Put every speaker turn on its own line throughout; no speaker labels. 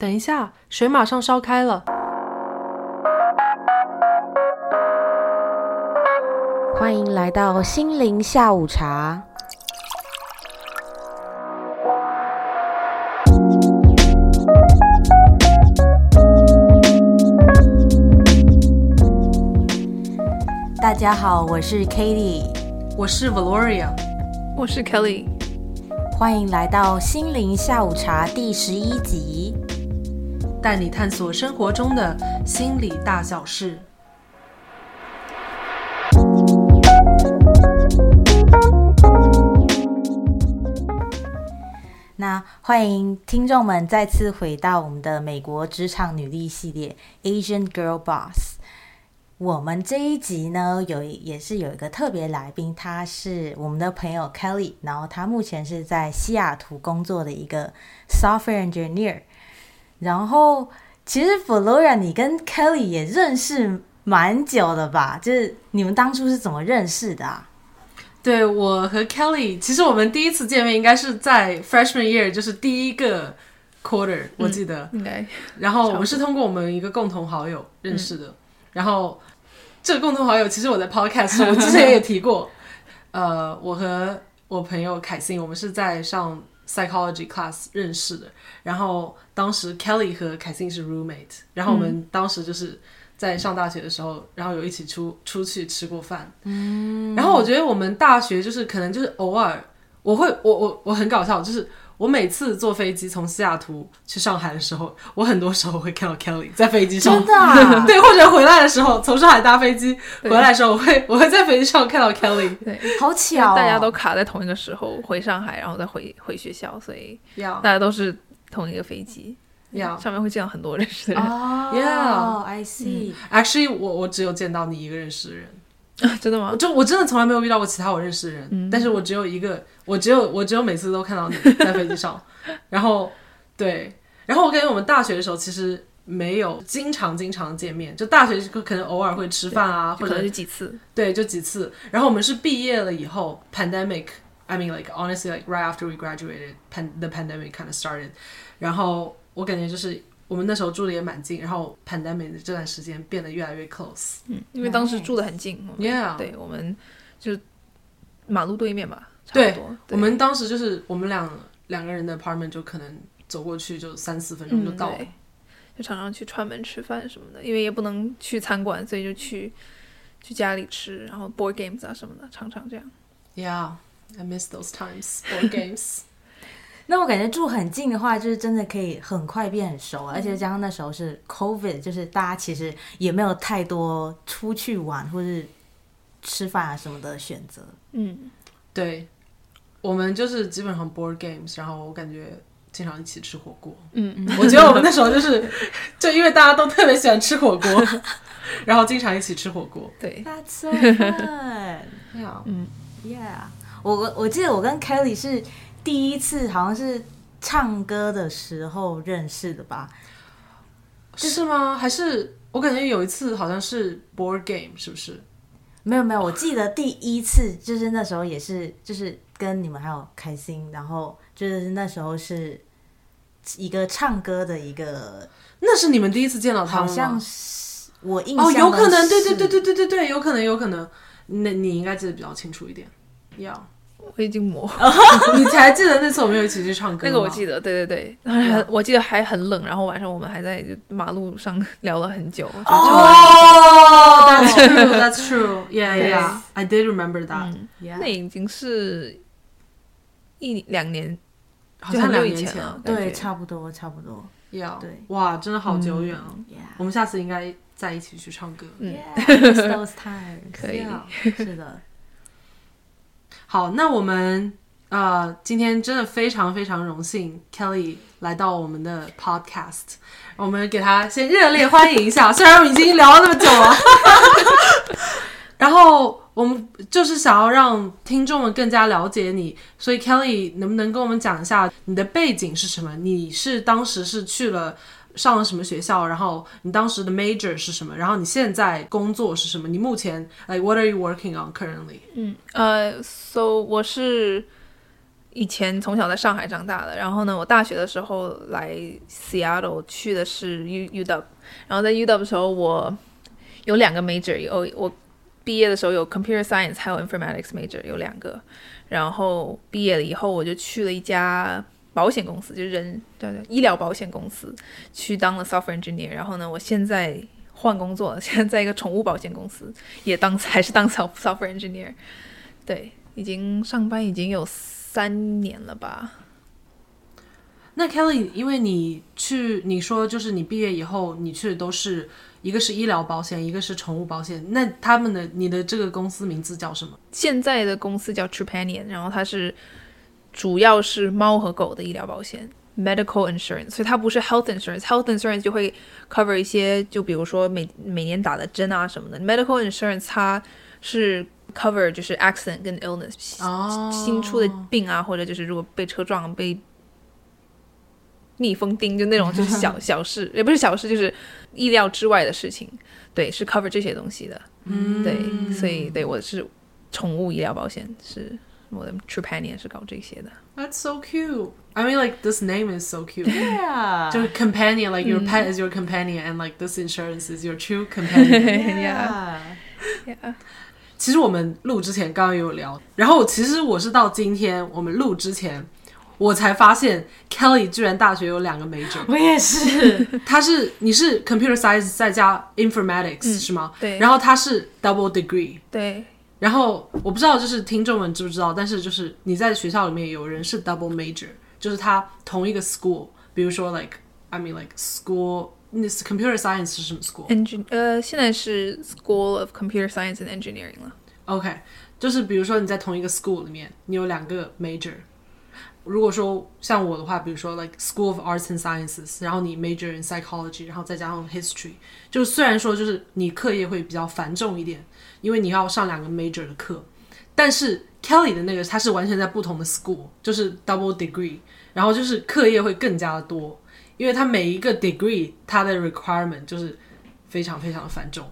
等一下，水马上烧开了。
欢迎来到心灵下午茶。大家好，我是 Katie，
我是 Valoria，
我是 Kelly，
欢迎来到心灵下午茶第十一集，
带你探索生活中的心理大小事。
那欢迎听众们再次回到我们的美国职场女力系列 Asian Girl Boss。我们这一集呢，有也是有一个特别来宾，他是我们的朋友 Kelly，然后他目前是在西雅图工作的一个 software engineer。然后其实 Flora，你跟 Kelly 也认识蛮久的吧？就是你们当初是怎么认识的啊？
对我和 Kelly，其实我们第一次见面应该是在 freshman year，就是第一个 quarter，我记得。
应该。
然后我们是通过我们一个共同好友认识的。然后这个共同好友，其实我在 podcast 我之前也提过。呃，我和我朋友凯欣，我们是在上 psychology class 认识的。然后当时 Kelly 和凯欣是 roommate，然后我们当时就是在上大学的时候，然后有一起出出去吃过饭。嗯。然后我觉得我们大学就是可能就是偶尔，我会我我我很搞笑，就是。我每次坐飞机从西雅图去上海的时候，我很多时候会看到 Kelly 在飞机上，
真的，
对，或者回来的时候从上海搭飞机回来的时候，我 会我会在飞机上看到 Kelly，
对，
好巧，
大家都卡在同一个时候回上海，然后再回回学校，所以
要。
大家都是同一个飞机，
要。
上面会见到很多认识的人。
哦
，Yeah，I
see。
Actually，我我只有见到你一个认识的人。
真的吗？
就我真的从来没有遇到过其他我认识的人，但是我只有一个，我只有我只有每次都看到你在飞机上，然后对，然后我感觉我们大学的时候其实没有经常经常见面，就大学可能偶尔会吃饭啊，或者
是几次，
对，就几次。然后我们是毕业了以后，pandemic，I mean like honestly like right after we graduated，pan the pandemic kind of started，然后我感觉就是。我们那时候住的也蛮近，然后 pandemic 的这段时间变得越来越 close。
嗯，因为当时住的很近。
Yeah，
对，我们就马路对面吧。
对，我们当时就是我们两两个人的 apartment 就可能走过去就三四分钟就到了。
就常常去串门吃饭什么的，因为也不能去餐馆，所以就去去家里吃，然后 board games 啊什么的，常常这样。
Yeah，I miss those times board games。
那我感觉住很近的话，就是真的可以很快变很熟，而且加上那时候是 COVID，就是大家其实也没有太多出去玩或是吃饭啊什么的选择。
嗯，
对，我们就是基本上 board games，然后我感觉经常一起吃火锅。
嗯嗯，
我觉得我们那时候就是 就因为大家都特别喜欢吃火锅，然后经常一起吃火锅。
对
，That's so fun。
嗯
，Yeah，我我我记得我跟 Kelly 是。第一次好像是唱歌的时候认识的吧？
是吗？还是我感觉有一次好像是 board game，是不是？
没有没有，我记得第一次就是那时候也是，就是跟你们还有开心，然后就是那时候是一个唱歌的一个，
那是你们第一次见到他
好像是我印象
哦，有可能，对对对对对对对，有可能有可能，那你应该记得比较清楚一点，要。
我已经模，
你才记得那次我们有一起去唱歌？
那个我记得，对对对，我记得还很冷，然后晚上我们还在马路上聊了很久。
哦，That's true, That's true, Yeah, Yeah, I did remember that.
那已经是一两年，
好像两年前
了，
对，差不多，差不多。
要
对，
哇，真的好久远哦。我们下次应该再一起去唱歌。
嗯
，Those times
可以，
是的。
好，那我们呃，今天真的非常非常荣幸，Kelly 来到我们的 Podcast，我们给他先热烈欢迎一下。虽然我们已经聊了那么久了，然后我们就是想要让听众们更加了解你，所以 Kelly 能不能跟我们讲一下你的背景是什么？你是当时是去了上了什么学校？然后你当时的 major 是什么？然后你现在工作是什么？你目前哎 what are you working on currently？
嗯呃，so 我是以前从小在上海长大的，然后呢，我大学的时候来 Seattle 去的是 U UW，然后在 UW 的时候，我有两个 major，有我毕业的时候有 computer science 还有 informatics major 有两个，然后毕业了以后我就去了一家保险公司，就是人对对医疗保险公司去当了 software engineer，然后呢，我现在换工作了，现在在一个宠物保险公司也当 还是当 soft software engineer，对，已经上班已经有三年了吧。
那 Kelly，因为你去，你说就是你毕业以后，你去的都是一个是医疗保险，一个是宠物保险。那他们的你的这个公司名字叫什么？
现在的公司叫 Trupanion，然后它是主要是猫和狗的医疗保险 （medical insurance），所以它不是 health insurance。health insurance 就会 cover 一些，就比如说每每年打的针啊什么的。medical insurance 它是 cover 就是 accident 跟 illness，、
哦
新出的病啊，或者就是如果被车撞、被蜜蜂叮，就那种就是小 小事，也不是小事，就是意料之外的事情。对，是 cover 这些东西的。
嗯，
对，所以对我是宠物医疗保险，是我的 Trupanion 是搞这些的。
That's so cute. I mean, like this name is so cute.
对啊，
就是 companion, like your pet is your companion, and like this insurance is your true companion.
Yeah. Yeah.
其实我们录之前刚刚也有聊，然后其实我是到今天我们录之前，我才发现 Kelly 居然大学有两个 major，
我也是，
他是你是 computer science 再加 informatics、是吗？
对
然后他是 double degree，
对，
然后我不知道就是听众们知不知道，但是就是你在学校里面有人是 double major，就是他同一个 school，比如说 like I mean like school，那是 computer science 是什么
school？Engin 呃，现在是 School of Computer Science and Engineering 了。
OK，就是比如说你在同一个 school 里面，你有两个 major。如果说像我的话，比如说 like School of Arts and Sciences，然后你 major in psychology，然后再加上 history，就虽然说就是你课业会比较繁重一点，因为你要上两个 major 的课，但是 Kelly 的那个它是完全在不同的 school，就是 double degree，然后就是课业会更加的多，因为它每一个 degree 它的 requirement 就是非常非常的繁重。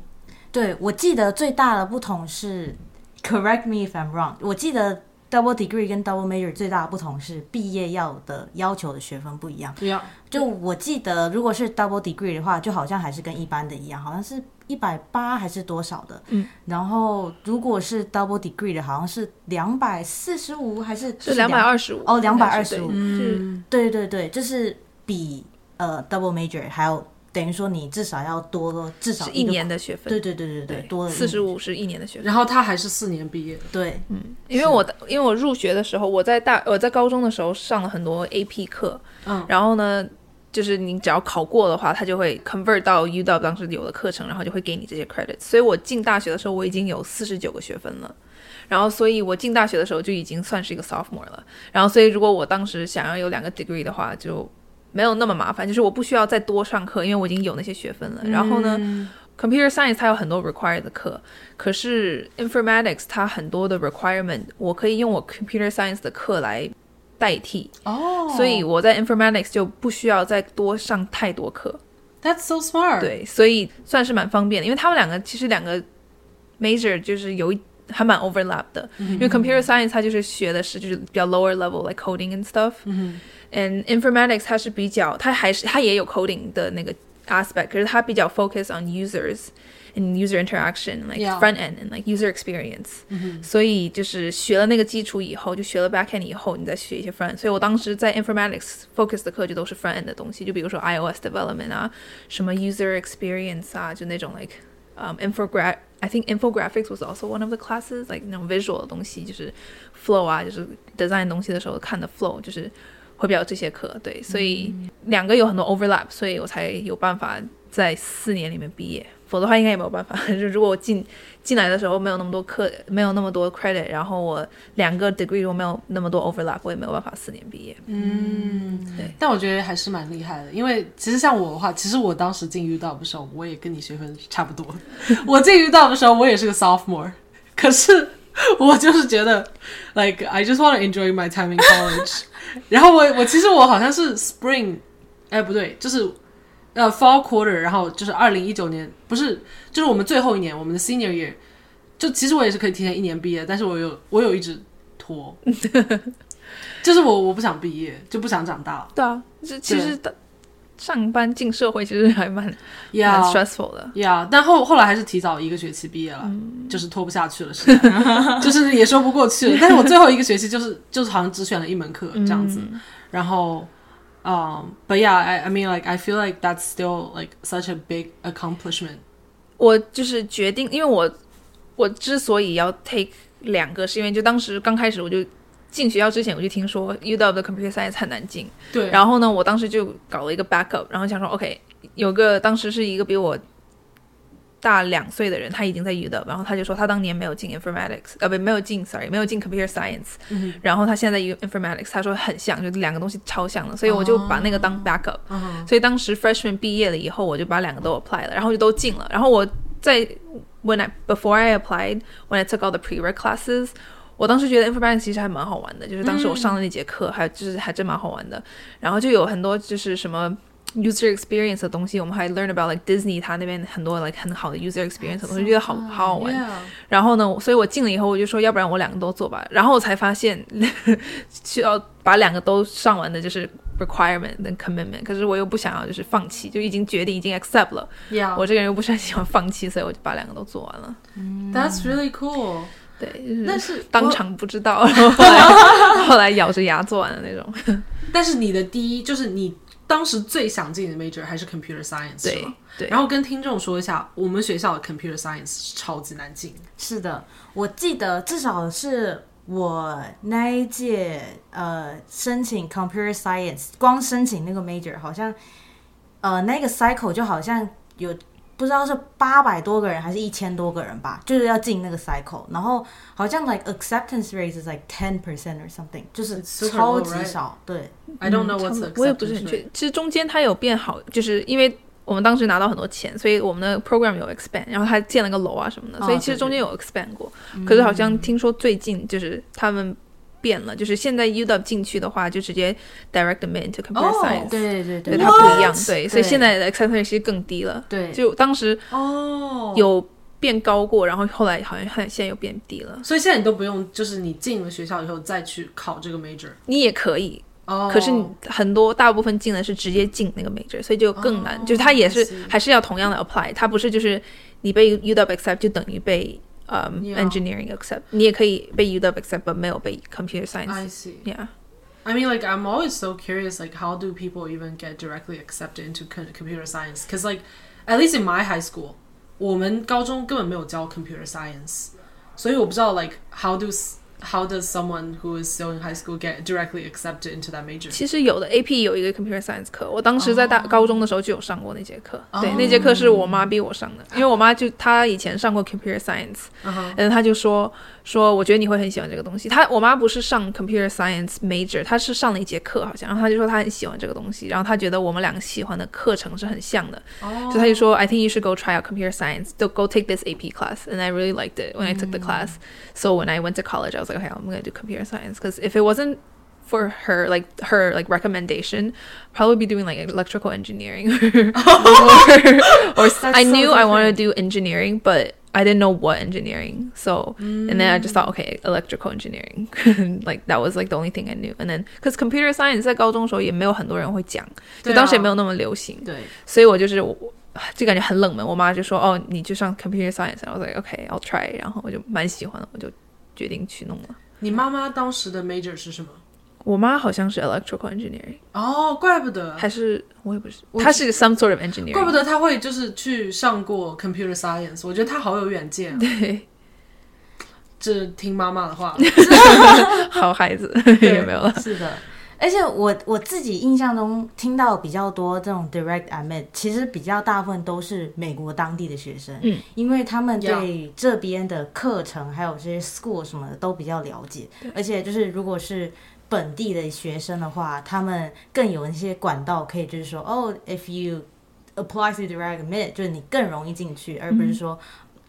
对我记得最大的不同是，correct me if I'm wrong，我记得 double degree 跟 double major 最大的不同是毕业要的要求的学分不一样。
对呀，
就我记得，如果是 double degree 的话，就好像还是跟一般的一样，好像是一百八还是多少的。
嗯。
然后如果是 double degree 的，好像是两百四十五还是
是两百二十五
哦两
百二十五。
嗯，
对对对，就是比呃 double major 还有等于说你至少要多至少
是一年的学分。
对对对对对，多了
四十五是一年的学分。
然后他还是四年毕业
对，嗯，
因为我因为我入学的时候，我在大我在高中的时候上了很多 AP 课，
嗯，
然后呢，就是你只要考过的话，它就会 convert 到 UW 当时有的课程，然后就会给你这些 credits。所以我进大学的时候，我已经有四十九个学分了。然后，所以我进大学的时候就已经算是一个 sophomore 了。然后，所以如果我当时想要有两个 degree 的话，就没有那么麻烦，就是我不需要再多上课，因为我已经有那些学分了。然后呢，Computer Science 它有很多 required 的课，可是 Informatics 它很多的 requirement，我可以用我 Computer Science 的课来代替，
哦
所以我在 Informatics 就不需要再多上太多课。
That's so smart。，
对，所以算是蛮方便的，因为他们两个其实两个 major 就是有一还蛮 overlap 的，因为 Computer Science 它就是学的是就是比较 lower level like coding and stuff，嗯 and Informatics 它是比较它还是它也有 coding 的那个 aspect，可是它比较 focus on users and user interaction like
Yeah.
front end and like user experience，、所以就是学了那个基础以后，就学了 back end 以后，你再学一些 front，所以我当时在 Informatics focus 的课就都是 front end 的东西，就比如说 iOS development 啊，什么 user experience 啊，就那种 like um infograph I think infographics was also one of the classes like 那种 visual 的东西，就是 flow 啊，就是 design 东西的时候看的 flow，就是会比较有这些课，对，所以两个有很多 overlap，所以我才有办法在四年里面毕业， 否则的话应该也没有办法。就如果我进进来的时候没有那么多课，没有那么多 credit，然后我两个 degree 如果没有那么多 overlap，我也没有办法四年毕业。
嗯，
对。
但我觉得还是蛮厉害的，因为其实像我的话，其实我当时进 U 道的时候，我也跟你学分差不多。我进 U 道的时候，我也是个 sophomore，可是我就是觉得，like I just want to enjoy my time in college。然后我我其实我好像是 spring，哎不对，就是呃 fall quarter，然后就是二零一九年，不是就是我们最后一年，我们的 senior year，就其实我也是可以提前一年毕业，但是我有我有一直拖。就是我我不想毕业，就不想长大。
对啊，这其实的上班进社会其实还蛮 蛮
Yeah,
stressful 的。
yeah，但后后来还是提早一个学期毕业了，就是拖不下去了，实在 就是也说不过去了。但是我最后一个学期就是就是好像只选了一门课这样子，然后。Um, but yeah, I, I mean, like, I feel like that's still like such a big accomplishment.
我就是决定，因为我我之所以要 take 两个，是因为就当时刚开始我就进学校之前我就听说 UW 的 computer science 很难进，
对，
然后呢，我当时就搞了一个 backup，然后想说 OK，有个当时是一个比我 大两岁的人，他已经在 U 的然后他就说他当年没有进 informatics，呃不没有进 sorry 没有进 computer science，、然后他现在在 informatics，他说很像，就两个东西超像的，所以我就把那个当 backup，、所以当时 freshman 毕业了以后，我就把两个都 apply 了，然后就都进了，然后我在 when I before I applied when I took all the pre-req classes。我当时觉得 informatics 其实还蛮好玩的，就是当时我上的那节课还就是还真蛮好玩的，然后就有很多就是什么 user experience 的东西，我们还 learn about like Disney 它那边很多 like 很好的 user experience 的东西，觉得好好好玩。然后呢，所以我进了以后，我就说，要不然我两个都做吧。然后我才发现，需要把两个都上完的就是 requirement 跟 commitment。可是我又不想要就是放弃，就已经决定已经 accept 了。我这个人又不是很喜欢放弃，所以我就把两个都做完了。
That's really cool.
对，就是
但是
当场不知道，然 后后来 后来咬着牙做完的那种。
但是你的第一就是你当时最想进的 major 还是 computer science
对？对，
然后跟听众说一下，我们学校的 computer science 是超级难进。
是的，我记得至少是我那一届呃申请 computer science，光申请那个 major 好像呃那个 cycle 就好像有不知道是八百多个人还是一千多个人吧，就是要进那个 cycle，然后好像 like acceptance rate is like ten percent or something，就是超
low,
级
right?
少，对
，I don't know
差
what's
不
the
多我也不是很确.其实中间它有变好，就是因为我们当时拿到很多钱，所以我们的 program 有 expand，然后它建了个楼啊什么的，
哦
所以其实中间有 expand 过。可是好像听说最近就是他们变了，就是现在 UW 进去的话，就直接 direct them into computer
哦
science，、
对对
对
对，
它不一样？对，所以现在的 acceptance 其实更低了。
对，
就当时
哦，
有变高过，然后后来好像现在又变低了。
所以现在你都不用，就是你进了学校以后再去考这个 major。
你也可以，
哦，
可是你很多大部分进的是直接进那个 major，所以就更难。
哦
就是它也是还是要同样的 apply，它不是就是你被 UW accept 就等于被 嗯、
Yeah
engineering accept，你也可以被 UW accept，但没有被 computer science。
I see.
Yeah，
I mean, like, I'm always so curious, like, how do people even get directly accepted into co- computer science? Because, like, at least in my high school, 我们高中根本没有教 computer science，所以我不知道 like how do s- how does someone who is still in high school get directly accepted into that major?
其实有的 AP 有一个 computer science 课，我当时在大、高中的时候就有上过那节课。对，
哦
那节课是我妈逼我上的，因为我妈就她以前上过 computer science，然后她就说说我觉得你会很喜欢这个东西。她我妈不是上 computer science major，她是上了一节课好像，然后她就说她很喜欢这个东西，然后她觉得我们两个喜欢的课程是很像的，
哦
所以她就说 I think you should go try out computer science, go go take this AP class, and I really liked it when I took the class. So when I went to college, I was like, okay, I'm gonna do computer science because if it wasn't for her like her like recommendation probably be doing like electrical engineering or, or I
so
knew I wanted
different.
to do engineering but I didn't know what engineering so and then I just thought okay electrical engineering like that was like the only thing I knew and then because computer science 在高中的时候也没有很多人会讲就
对啊
当时也没有那么流行
对，
所以我就是我就感觉很冷门。我妈就说：“哦，你就上 computer science。”然后我 like OK, I'll try。然后我就蛮喜欢的，我就决定去弄了。
你妈妈当时的 major 是什么？
我妈好像是 electrical engineering，
哦，怪不得，
还是我也不是，她是 some sort of engineering。
怪不得她会就是去上过 computer science，我觉得她好有远见、啊。
对，
这听妈妈的话，
好孩子 有没有了。
是的。而且我我自己印象中听到比较多这种 direct admit，其实比较大部分都是美国当地的学生，
嗯，
因为他们对这边的课程还有这些 school 什么的都比较了解，而且就是如果是本地的学生的话，他们更有一些管道可以就是说，哦，if you apply to direct admit，就是你更容易进去，而不是说。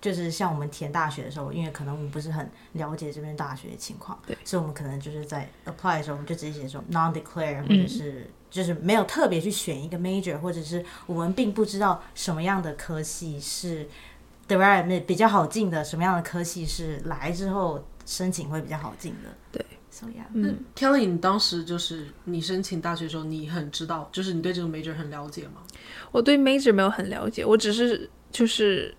就是像我们填大学的时候，因为可能我们不是很了解这边大学的情况，
对，
所以我们可能就是在 apply 的时候，我们就直接写说 non declare，或者是、就是没有特别去选一个 major，或者是我们并不知道什么样的科系是 direct admit 比较好进的，什么样的科系是来之后申请会比较好进的。So yeah，
嗯
，Kelly，你当时就是你申请大学的时候，你很知道，就是你对这个 major 很了解吗？
我对 major 没有很了解，我只是就是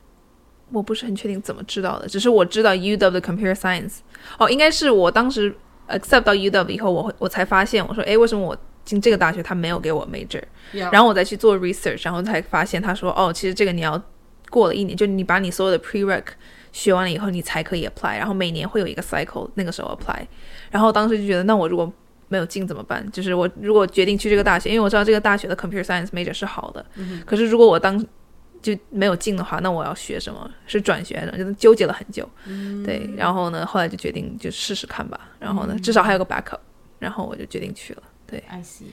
我不是很确定怎么知道的，只是我知道 UW 的 computer science，哦，应该是我当时 accept 到 UW 以后，我会我才发现，我说，哎，为什么我进这个大学他没有给我
major？Yeah
然后我再去做 research，然后才发现他说，哦，其实这个你要过了一年，就你把你所有的 prereq 学完了以后，你才可以 apply，然后每年会有一个 cycle，那个时候 apply。然后当时就觉得，那我如果没有进怎么办？就是我如果决定去这个大学，因为我知道这个大学的 computer science major 是好的，可是如果我当就没有进的话，那我要学什么？是转学呢，就是纠结了很久。对，然后呢，后来就决定就试试看吧。然后呢，至少还有个 backup，然后我就决定去了。对
，I see。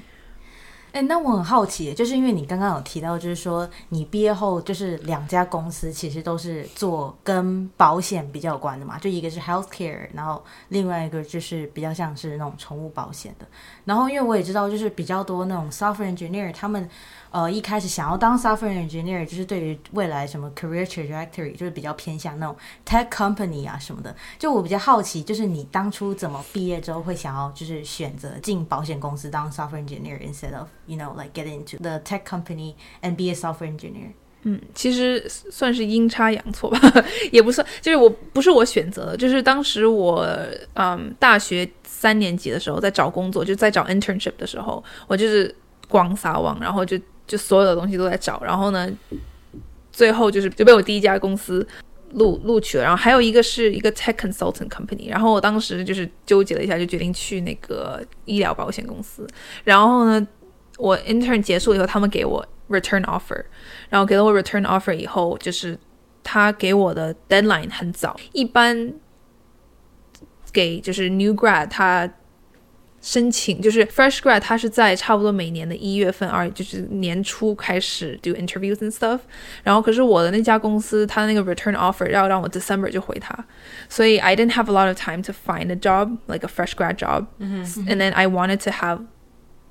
哎、那我很好奇，就是因为你刚刚有提到，就是说你毕业后就是两家公司其实都是做跟保险比较有关的嘛，就一个是 healthcare，然后另外一个就是比较像是那种宠物保险的。然后因为我也知道，就是比较多那种 software engineer，他们呃一开始想要当 software engineer，就是对于未来什么 career trajectory，就是比较偏向那种 tech company 啊什么的。就我比较好奇，就是你当初怎么毕业之后会想要就是选择进保险公司当 software engineer instead of you know like get into the tech company and be a software engineer？
嗯，其实算是阴差阳错吧，也不算，就是我不是我选择的，就是当时我嗯大学三年级的时候在找工作，就在找 internship 的时候，我就是广撒网，然后就就所有的东西都在找，然后呢，最后就是就被我第一家公司录录取了，然后还有一个是一个 tech consultant company，然后我当时就是纠结了一下，就决定去那个医疗保险公司，然后呢，我 intern 结束以后，他们给我 return offer，然后给了我 return offer 以后，就是他给我的 deadline 很早，一般给就是 new grad 他申请就是 fresh grad 他是在差不多每年的一月份二就是年初开始 do interviews and stuff，然后可是我的那家公司他那个 return offer 要让我 December 就回他，所以 I didn't have a lot of time to find a job like a fresh grad job，、and then I wanted to have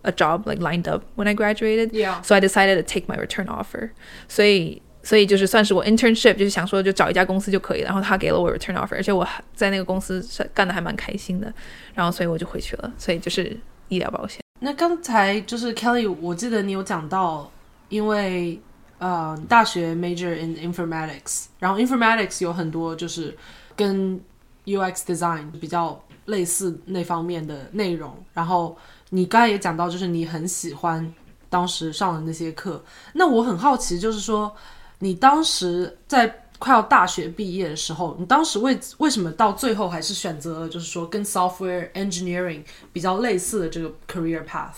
a job like lined up when I graduated。
Yeah，
So I decided to take my return offer. 所以， 所以就是算是我 internship，就是想说就找一家公司就可以了。然后他给了我 return offer，而且我在那个公司干的还蛮开心的。然后所以我就回去了。所以就是医疗保险。
那刚才就是 Kelly，我记得你有讲到，因为呃大学 major in informatics，然后 informatics 有很多就是跟 UX design 比较类似那方面的内容。然后你刚才也讲到，就是你很喜欢当时上的那些课。那我很好奇，就是说你当时在快要大学毕业的时候，你当时为为什么到最后还是选择了就是说跟 software engineering 比较类似的这个 career path？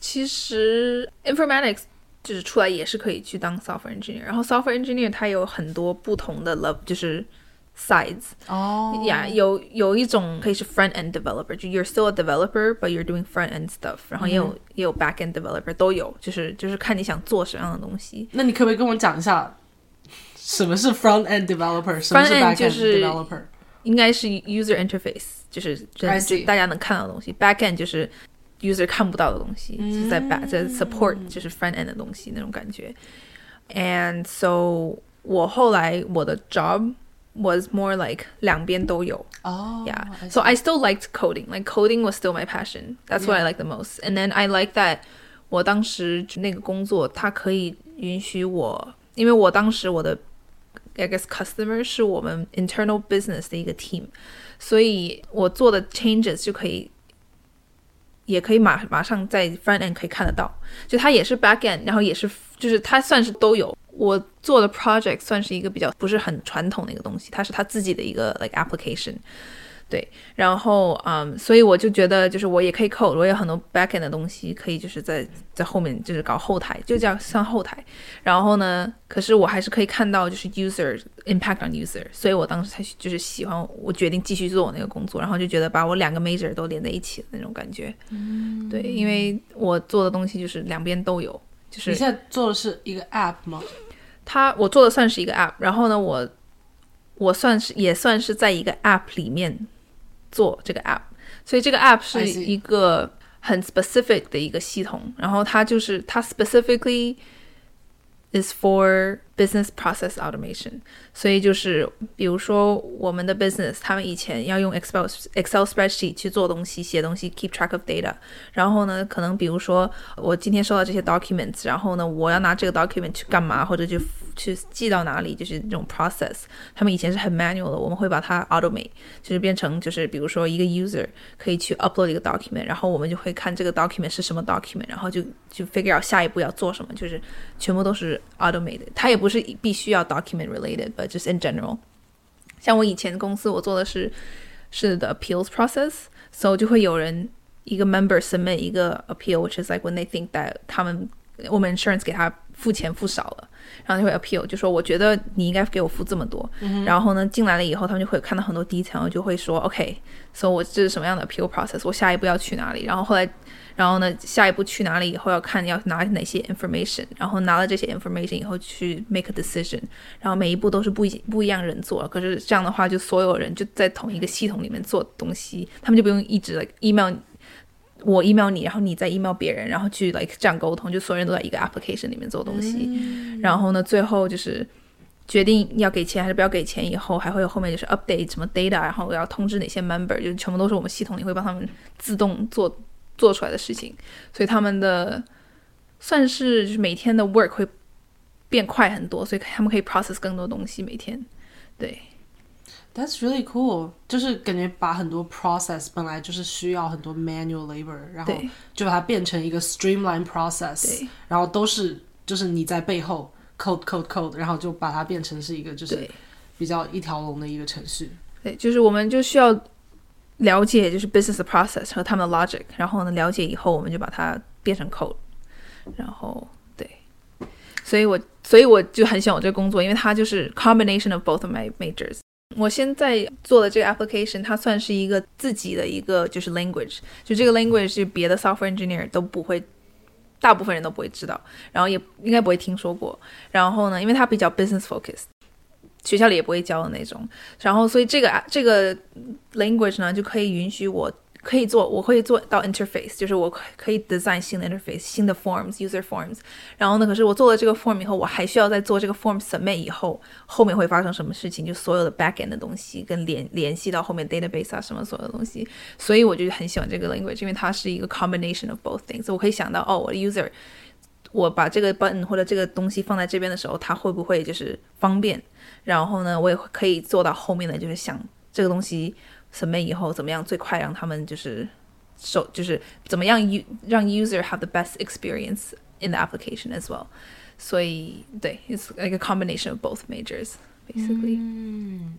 其实 informatics 就是出来也是可以去当 software engineer，然后 software engineer 它有很多不同的 level，就是 sides。
哦
呀有有一种可以是 front end developer，就 you're still a developer，but you're doing front end stuff，然后也有、也有 back end developer，都有，就是就是看你想做什么样的东西。
那你可不可以跟我讲一下，什么是 front end developer，什么是
Front end
back
就
end
是
developer？
应该是 user interface，就是就
I
就
see
大家能看到的东西。Back end 就是 user 看不到的东西，就是在 back 在 support 就是 front end 的东西那种感觉。And so 我后来我的 job was more like 两边都有。
哦
Yeah. So I still liked coding. Like coding was still my passion. That's what I like the most. And then I like that 我当时那个工作，它可以允许我，因为我当时我的 I guess customer 是我们 internal business 的一个 team，所以我做的 changes 就可以。也可以马马上在 front end 可以看得到，就它也是 back end，然后也是就是它算是都有。 我做的 project 算是一个比较不是很传统的一个东西，它是它自己的一个 like application，对，然后嗯，所以我就觉得就是我也可以 code，我有很多 backend 的东西可以就是在在后面就是搞后台，就叫算后台。然后呢，可是我还是可以看到就是 user impact on user，所以我当时才就是喜欢，我决定继续做我那个工作，然后就觉得把我两个 major 都连在一起的那种感觉。嗯，对，因为我做的东西就是两边都有，就是
你现在做的是一个 app 吗？
它我做的算是一个 app，然后呢，我我算是也算是在一个 app 里面做这个 app，所以这个 app 是一个很 specific 的一个系统，然后它就是它 specifically is for business process automation。所以就是比如说我们的 business，他们以前要用 Excel Excel spreadsheet 去做东西、写东西、keep track of data。然后呢，可能比如说我今天收到这些 documents，然后呢，我要拿这个 document 去干嘛，或者就去寄到哪里，就是这种 process。他们以前是很 manual 的，我们会把它 automate，就是变成就是比如说一个 user 可以去 upload 一个 document，然后我们就会看这个 document 是什么 document，然后就就 figure out 下一步要做什么，就是全部都是 automated。它也不是必须要 document related，but just in general。像我以前公司我做的是是的 appeals process，so 就会有人一个 member submit 一个 appeal，which is like when they think that 他们我们 insurance 给他付钱付少了，然后就会 appeal，就说我觉得你应该给我付这么多。然后呢，进来了以后，他们就会看到很多 detail，就会说 OK，so 我这是什么样的 appeal process，我下一步要去哪里？然后后来， 然后呢，下一步去哪里以后要看要拿哪些 information，然后拿了这些 information 以后去 make a decision，然后每一步都是不一不一样人做，可是这样的话，就所有人就在同一个系统里面做东西，他们就不用一直 like email。我 email 你，然后你再 email 别人，然后去 like 这样沟通，就所有人都在一个 application 里面做东西。然后呢，最后就是决定要给钱还是不要给钱，以后还会有后面就是 update 什么 data，然后我要通知哪些 member，就全部都是我们系统里会帮他们自动做做出来的事情。所以他们的算是就是每天的 work 会变快很多，所以他们可以 process 更多东西每天。对。
That's really cool，就是感觉把很多 process 本来就是需要很多 manual labor，然后就把它变成一个 streamline process，然后都是就是你在背后 code code code，然后就把它变成是一个就是比较一条龙的一个程序。
对，就是我们就需要了解就是 business process 和他们的 logic，然后呢了解以后，我们就把它变成 code，然后对，所以我所以我就很喜欢我这个工作，因为它就是 combination of both of my majors。我现在做的这个 application，它算是一个自己的一个就是 language，就这个 language 是别的 software engineer 都不会，大部分人都不会知道，然后也应该不会听说过。然后呢，因为它比较 business focused，学校里也不会教的那种。然后所以这个啊这个 language 呢，就可以允许我可以做，我可以做到 interface，就是我可以 design 新的 interface，新的 forms，user forms。然后呢，可是我做了这个 form 以后，我还需要在做这个 form submit 以后，后面会发生什么事情？就所有的 backend 的东西跟联联系到后面 database 啊什么所有的东西。所以我就很喜欢这个 language，因为它是一个 combination of both things。我可以想到，哦，我的 user。我把这个 button 或者这个东西放在这边的时候，它会不会就是方便？然后呢，我也可以做到后面的，就是想这个东西准备以后怎么样最快让他们就是手就是怎么样 u 让 user have the best experience in the application as well。所以对，it's like a combination of both majors basically。
嗯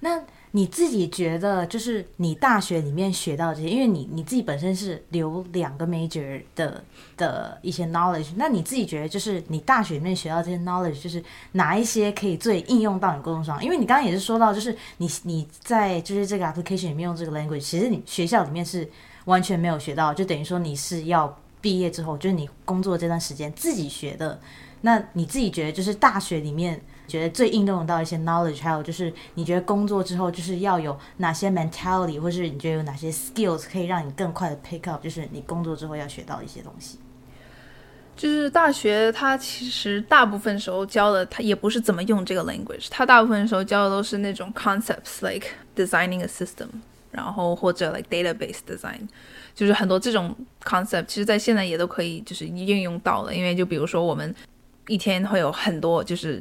那你自己觉得，就是你大学里面学到这些，因为你你自己本身是留两个 major 的的一些 knowledge，那你自己觉得，就是你大学里面学到这些 knowledge，就是哪一些可以最应用到你工作上？因为你刚刚也是说到，就是你你在就是这个 application 里面用这个 language，其实你学校里面是完全没有学到，就等于说你是要毕业之后，就是你工作这段时间自己学的。那你自己觉得，就是大学里面觉得最应用到一些 knowledge，还有就是你觉得工作之后就是要有哪些 mentality，或是你觉得有哪些 skills 可以让你更快的 pick up，就是你工作之后要学到一些东西。
就是大学，它其实大部分时候教的，它也不是怎么用这个 language，它大部分时候教的都是那种 concepts，like designing a system，然后或者 like database design，就是很多这种 concept，其实在现在也都可以就是应用到了，因为就比如说我们一天会有很多就是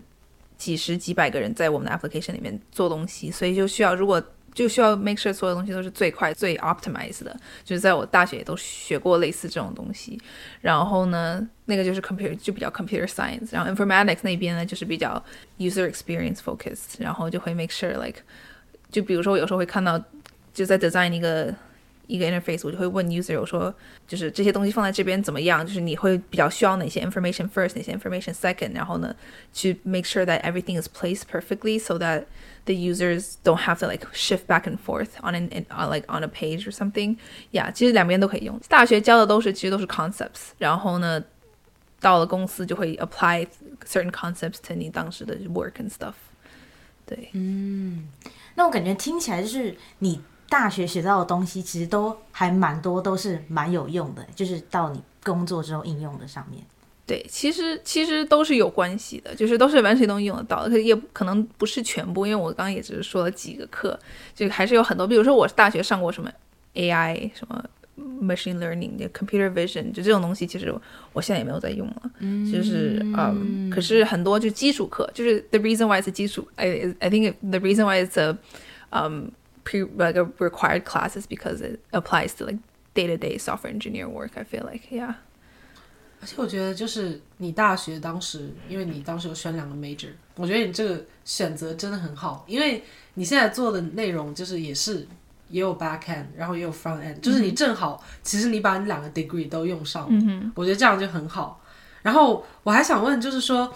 几十几百个人在我们的 application 里面做东西，所以就需要如果就需要 make sure 所有东西都是最快、最 optimized 的。就是在我大学也都学过类似这种东西。然后呢，那个就是 computer 就比较 computer science，然后 informatics 那边呢就是比较 user experience focused，然后就会 make sure like 就比如说我有时候会看到就在 design 一个。一个 interface，我就会问 user，我说就是这些东西放在这边怎么样？就是你会比较需要哪些 information first，哪些 information second，然后呢，去 make sure that everything is placed perfectly so that the users don't have to like shift back and forth on an on like on a page or something. Yeah，其实两边都可以用。大学教的都是其实都是 concepts，然后呢，到了公司就会 apply certain concepts to 你当时的 work and stuff。对，
那我感觉听起来就是你 大学学到的东西，其实都还蛮多，都是蛮有用的，就是到你工作之后应用的上面。
对，其实其实都是有关系的，就是都是 eventually 都用得到的，可也可能不是全部，因为我刚刚也只是说了几个课，就还是有很多，比如说我大学上过什么 AI 什么。machine learning 的 computer vision 就这种东西，其实我现在也没有在用了。嗯，就是嗯，可是很多就基础课，就是 the reason why it's a 基础，I I think the reason why it's a um pre like a required class is because it applies to like day to day software engineer work. I feel like yeah.
而且我觉得，就是你大学当时，因为你当时有选两个 major，我觉得你这个选择真的很好，因为你现在做的内容就是也是也有 back end，然后也有 front end，就是你正好，其实你把你两个 degree 都用上，我觉得这样就很好。然后我还想问，就是说，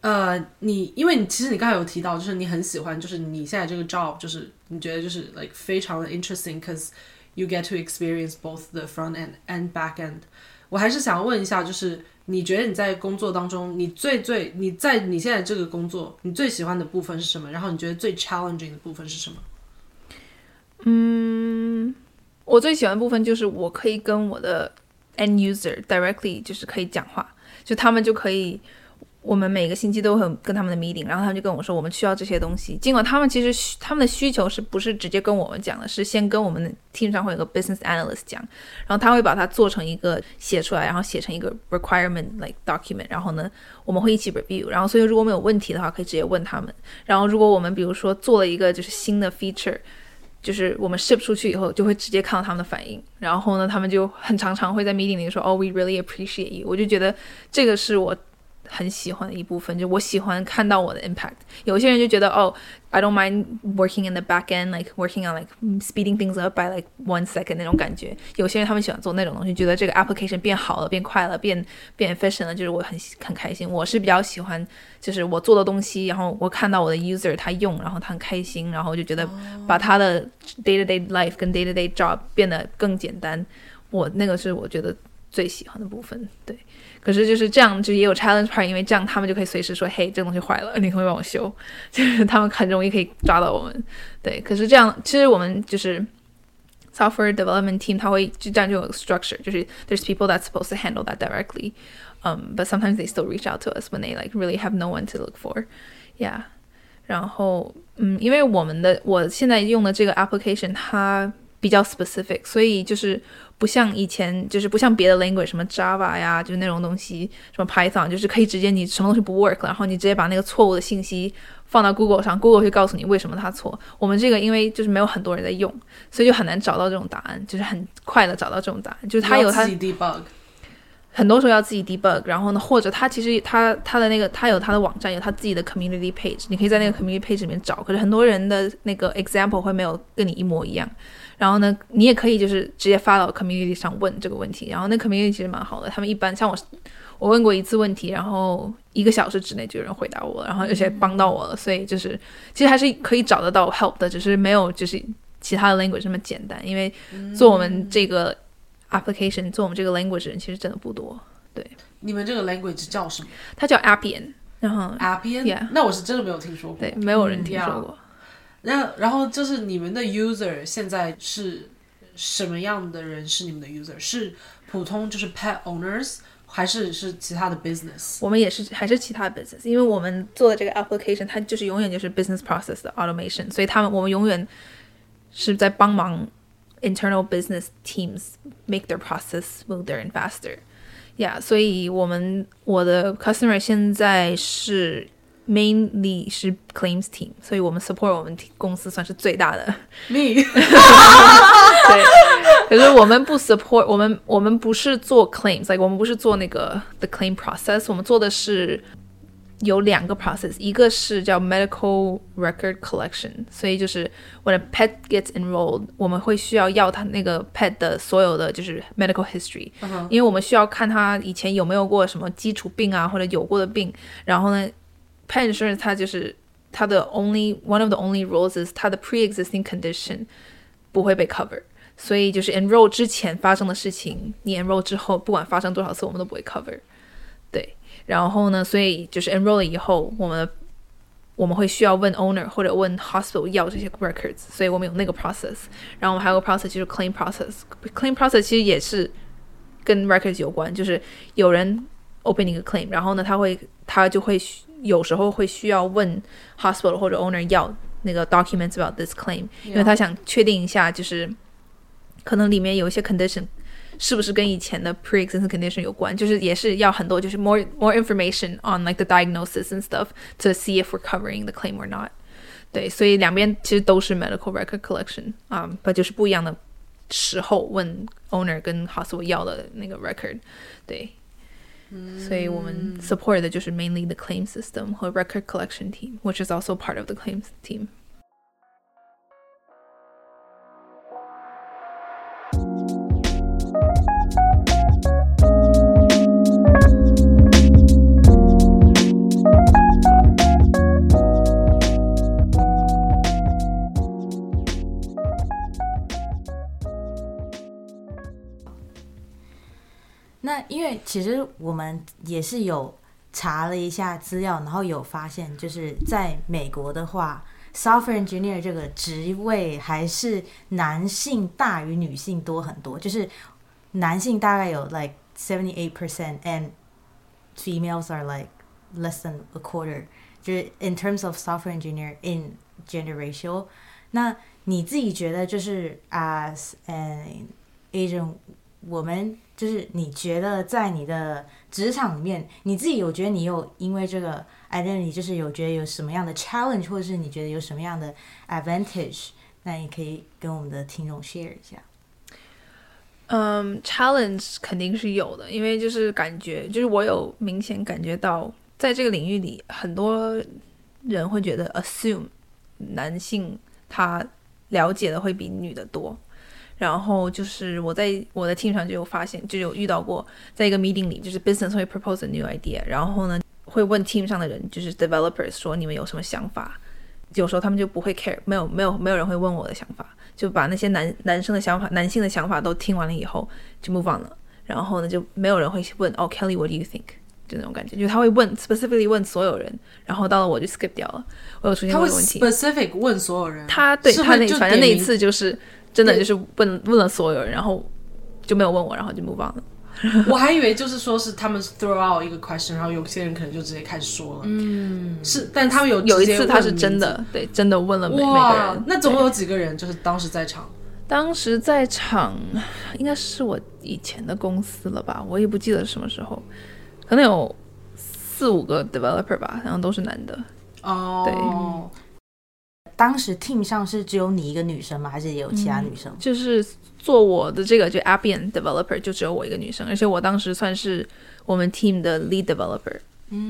呃，你因为你其实你刚才有提到，就是你很喜欢，就是你现在这个 job，就是你觉得就是 like 非常的 interesting，cause you get to experience both the front end and back end。我还是想问一下，就是你觉得你在工作当中，你最最你在你现在这个工作，你最喜欢的部分是什么？然后你觉得最 challenging 的部分是什么？
嗯，我最喜欢的部分就是我可以跟我的 end user directly 就是可以讲话，就他们就可以。我们每个星期都会跟他们的 meeting，然后他们就跟我说我们需要这些东西。尽管他们其实他们的需求是不是直接跟我们讲的，是先跟我们的 team 上会有个 business analyst 讲，然后他会把它做成一个写出来，然后写成一个 requirement like document，然后呢我们会一起 review，然后所以如果我们有问题的话可以直接问他们。然后如果我们比如说做了一个就是新的 feature，就是我们 ship 出去以后就会直接看到他们的反应，然后呢他们就很常常会在 meeting 里说哦 we really appreciate you，我就觉得这个是我。很喜欢的一部分，就我喜欢看到我的 impact。有些人就觉得，哦，I don't mind working in the back end, like working on like speeding things up by like one second 那种感觉。有些人他们喜欢做那种东西，觉得这个 application 变好了、变快了、变变 efficient 了，就是我很很开心。我是比较喜欢，就是我做的东西，然后我看到我的 user 他用，然后他很开心，然后就觉得把他的 day to day life 跟 day to day job 变得更简单。我那个是我觉得最喜欢的部分，对。可是就是这样，就也有 challenge part，因为这样他们就可以随时说，嘿，这个东西坏了，你可以帮我修，就是他们很容易可以抓到我们。对，可是这样，其实我们就是 software development team，它会就这样就有 structure，就是 there's people that's supposed to handle that directly，嗯、um,，but sometimes they still reach out to us when they like really have no one to look for，yeah。然后，嗯，因为我们的我现在用的这个 application，它 比较 specific，所以就是不像以前，就是不像别的 language，什么 Java 呀，就是那种东西，什么 Python，就是可以直接你什么东西不 work，然后你直接把那个错误的信息放到 Google 上，Google 会告诉你为什么它错。我们这个因为就是没有很多人在用，所以就很难找到这种答案，就是很快的找到这种答案，就是它有它。很多时候要自己 debug，然后呢，或者他其实他他的那个他有他的网站，有他自己的 community page，你可以在那个 community page 里面找。可是很多人的那个 example 会没有跟你一模一样。然后呢，你也可以就是直接发到 community 上问这个问题。然后那 community 其实蛮好的，他们一般像我，我问过一次问题，然后一个小时之内就有人回答我，然后而且帮到我了。所以就是其实还是可以找得到 help 的，只是没有就是其他的 language 这么简单，因为做我们这个。application 做我们这个 language 人其实真的不多，对。
你们这个 language 叫什么？
它叫 Appian，然后
Appian，那我是真的没有听说过，
对，没有人听说过。
那然后就是你们的 user 现在是什么样的人？是你们的 user 是普通就是 pet owners，还是是其他的 business？
我们也是还是其他的 business，因为我们做的这个 application 它就是永远就是 business process 的 automation，所以他们我们永远是在帮忙。internal business teams make their process smoother and faster. Yeah，所以我们我的 customer 现在是 mainly 是 claims team，所以我们 support 我们公司算是最大的。
Me，
对，可是我们不 support，我们我们不是做 claims，like 我们不是做那个 the claim process，我们做的是有两个 process，一个是叫 medical record collection，所以就是 when a pet gets enrolled，我们会需要要他那个 pet 的所有的就是 medical history，、uh huh. 因为我们需要看他以前有没有过什么基础病啊或者有过的病，然后呢 Pension，它就是它的 only one of the only rules is 它的 pre-existing condition 不会被 cover，所以就是 enroll 之前发生的事情，你 enroll 之后不管发生多少次我们都不会 cover，对。然后呢，所以就是 enroll 了以后，我们我们会需要问 owner 或者问 hospital 要这些 records，所以我们有那个 process。然后我们还有个 process 就是 claim process，claim process 其实也是跟 records 有关，就是有人 opening 一个 claim，然后呢，他会他就会有时候会需要问 hospital 或者 owner 要那个 documents about this claim，因为他想确定一下，就是可能里面有一些 condition 是不是跟以前的 pre-existing condition 有关，就是也是要很多就是 more more information on like the diagnosis and stuff to see if we're covering the claim or not。对，所以两边其实都是 medical record collection 啊、不就是不一样的时候问 owner 跟 hospital 要的那个 record，对。 所以我们 support 的就是 mainly the claim system 和 record collection team，which is also part of the claims team。
那因为其实我们也是有查了一下资料，然后有发现，就是在美国的话，software engineer 这个职位还是男性大于女性多很多，就是男性大概有 like seventy eight percent and females are like less than a quarter，就是 in terms of software engineer in generation。那你自己觉得就是 as an Asian 我们就是你觉得在你的职场里面，你自己有觉得你有因为这个 identity 就是有觉得有什么样的 challenge，或者是你觉得有什么样的 advantage，那你可以跟我们的听众 share 一下。
嗯，challenge 肯定是有的，因为就是感觉，就是我有明显感觉到，在这个领域里，很多人会觉得 assume 男性他了解的会比女的多。然后就是我在我的 team 上就有发现，就有遇到过，在一个 meeting 里，就是 business 会 propose a new idea，然后呢会问 team 上的人，就是 developers 说你们有什么想法，有时候他们就不会 care，没有没有没有人会问我的想法，就把那些男男生的想法、男性的想法都听完了以后就 move on 了，然后呢就没有人会问哦 Kelly，what do you think？就那种感觉，就是他会问 specifically 问所有人，然后到了我就 skip 掉了，我有出现这个问题。
specific 问所有人，
他对他那反正那一次就是真的就是问问了所有人，然后就没有问我，然后就 move on 了。
我还以为就是说是他们 throw out 一个 question，然后有些人可能就直接开始说了，嗯，是，但他们有
有一次他是真的对真的问了每每个人，。
那总共有几个人就是当时在场？
当时在场应该是我以前的公司了吧，我也不记得是什么时候，可能有四五个 developer 吧，然后都是男的。
哦，
当时 team 上是只有你一个女生吗？还是也有其他女生？
就是做我的这个就 Appian developer 就只有我一个女生，而且我当时算是我们 team 的 lead developer，、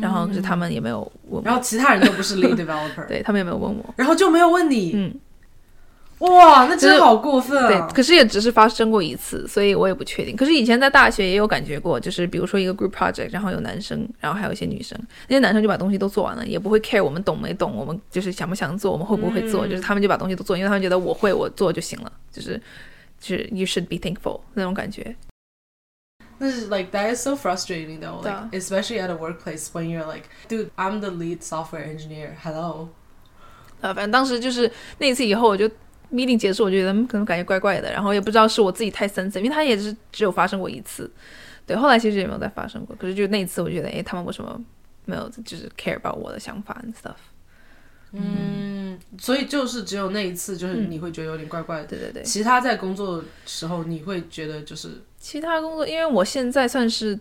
然后可是他们也没有问我，
然后其他人都不是 lead developer，
对他们也没有问我。
然后就没有问你，
嗯，
哇，那真的好过分
对
啊，！
可是也只是发生过一次，所以我也不确定。可是以前在大学也有感觉过，就是比如说一个 group project，然后有男生，然后还有一些女生，那些男生就把东西都做完了，也不会 care 我们懂没懂，我们就是想不想做，我们会不会做，就是他们就把东西都做，因为他们觉得我会，我做就行了，就是就是 you should be thankful 那种感觉。
那是 like that is so frustrating though,
对啊
like especially at a workplace when you're like, dude, I'm the lead software engineer. Hello.
呃，反正当时就是那一次以后，我就 meeting 结束，我觉得嗯可能感觉怪怪的，然后也不知道是我自己太 sensitive，因为它也是只有发生过一次，对，后来其实也没有再发生过，可是就那一次，我觉得，哎，他们为什么没有就是 care about 我的想法 and stuff？
嗯，所以就是只有那一次，就是
嗯
你会觉得有点怪怪的。
对对对，
其他在工作的时候，你会觉得就是
其他工作，因为我现在算是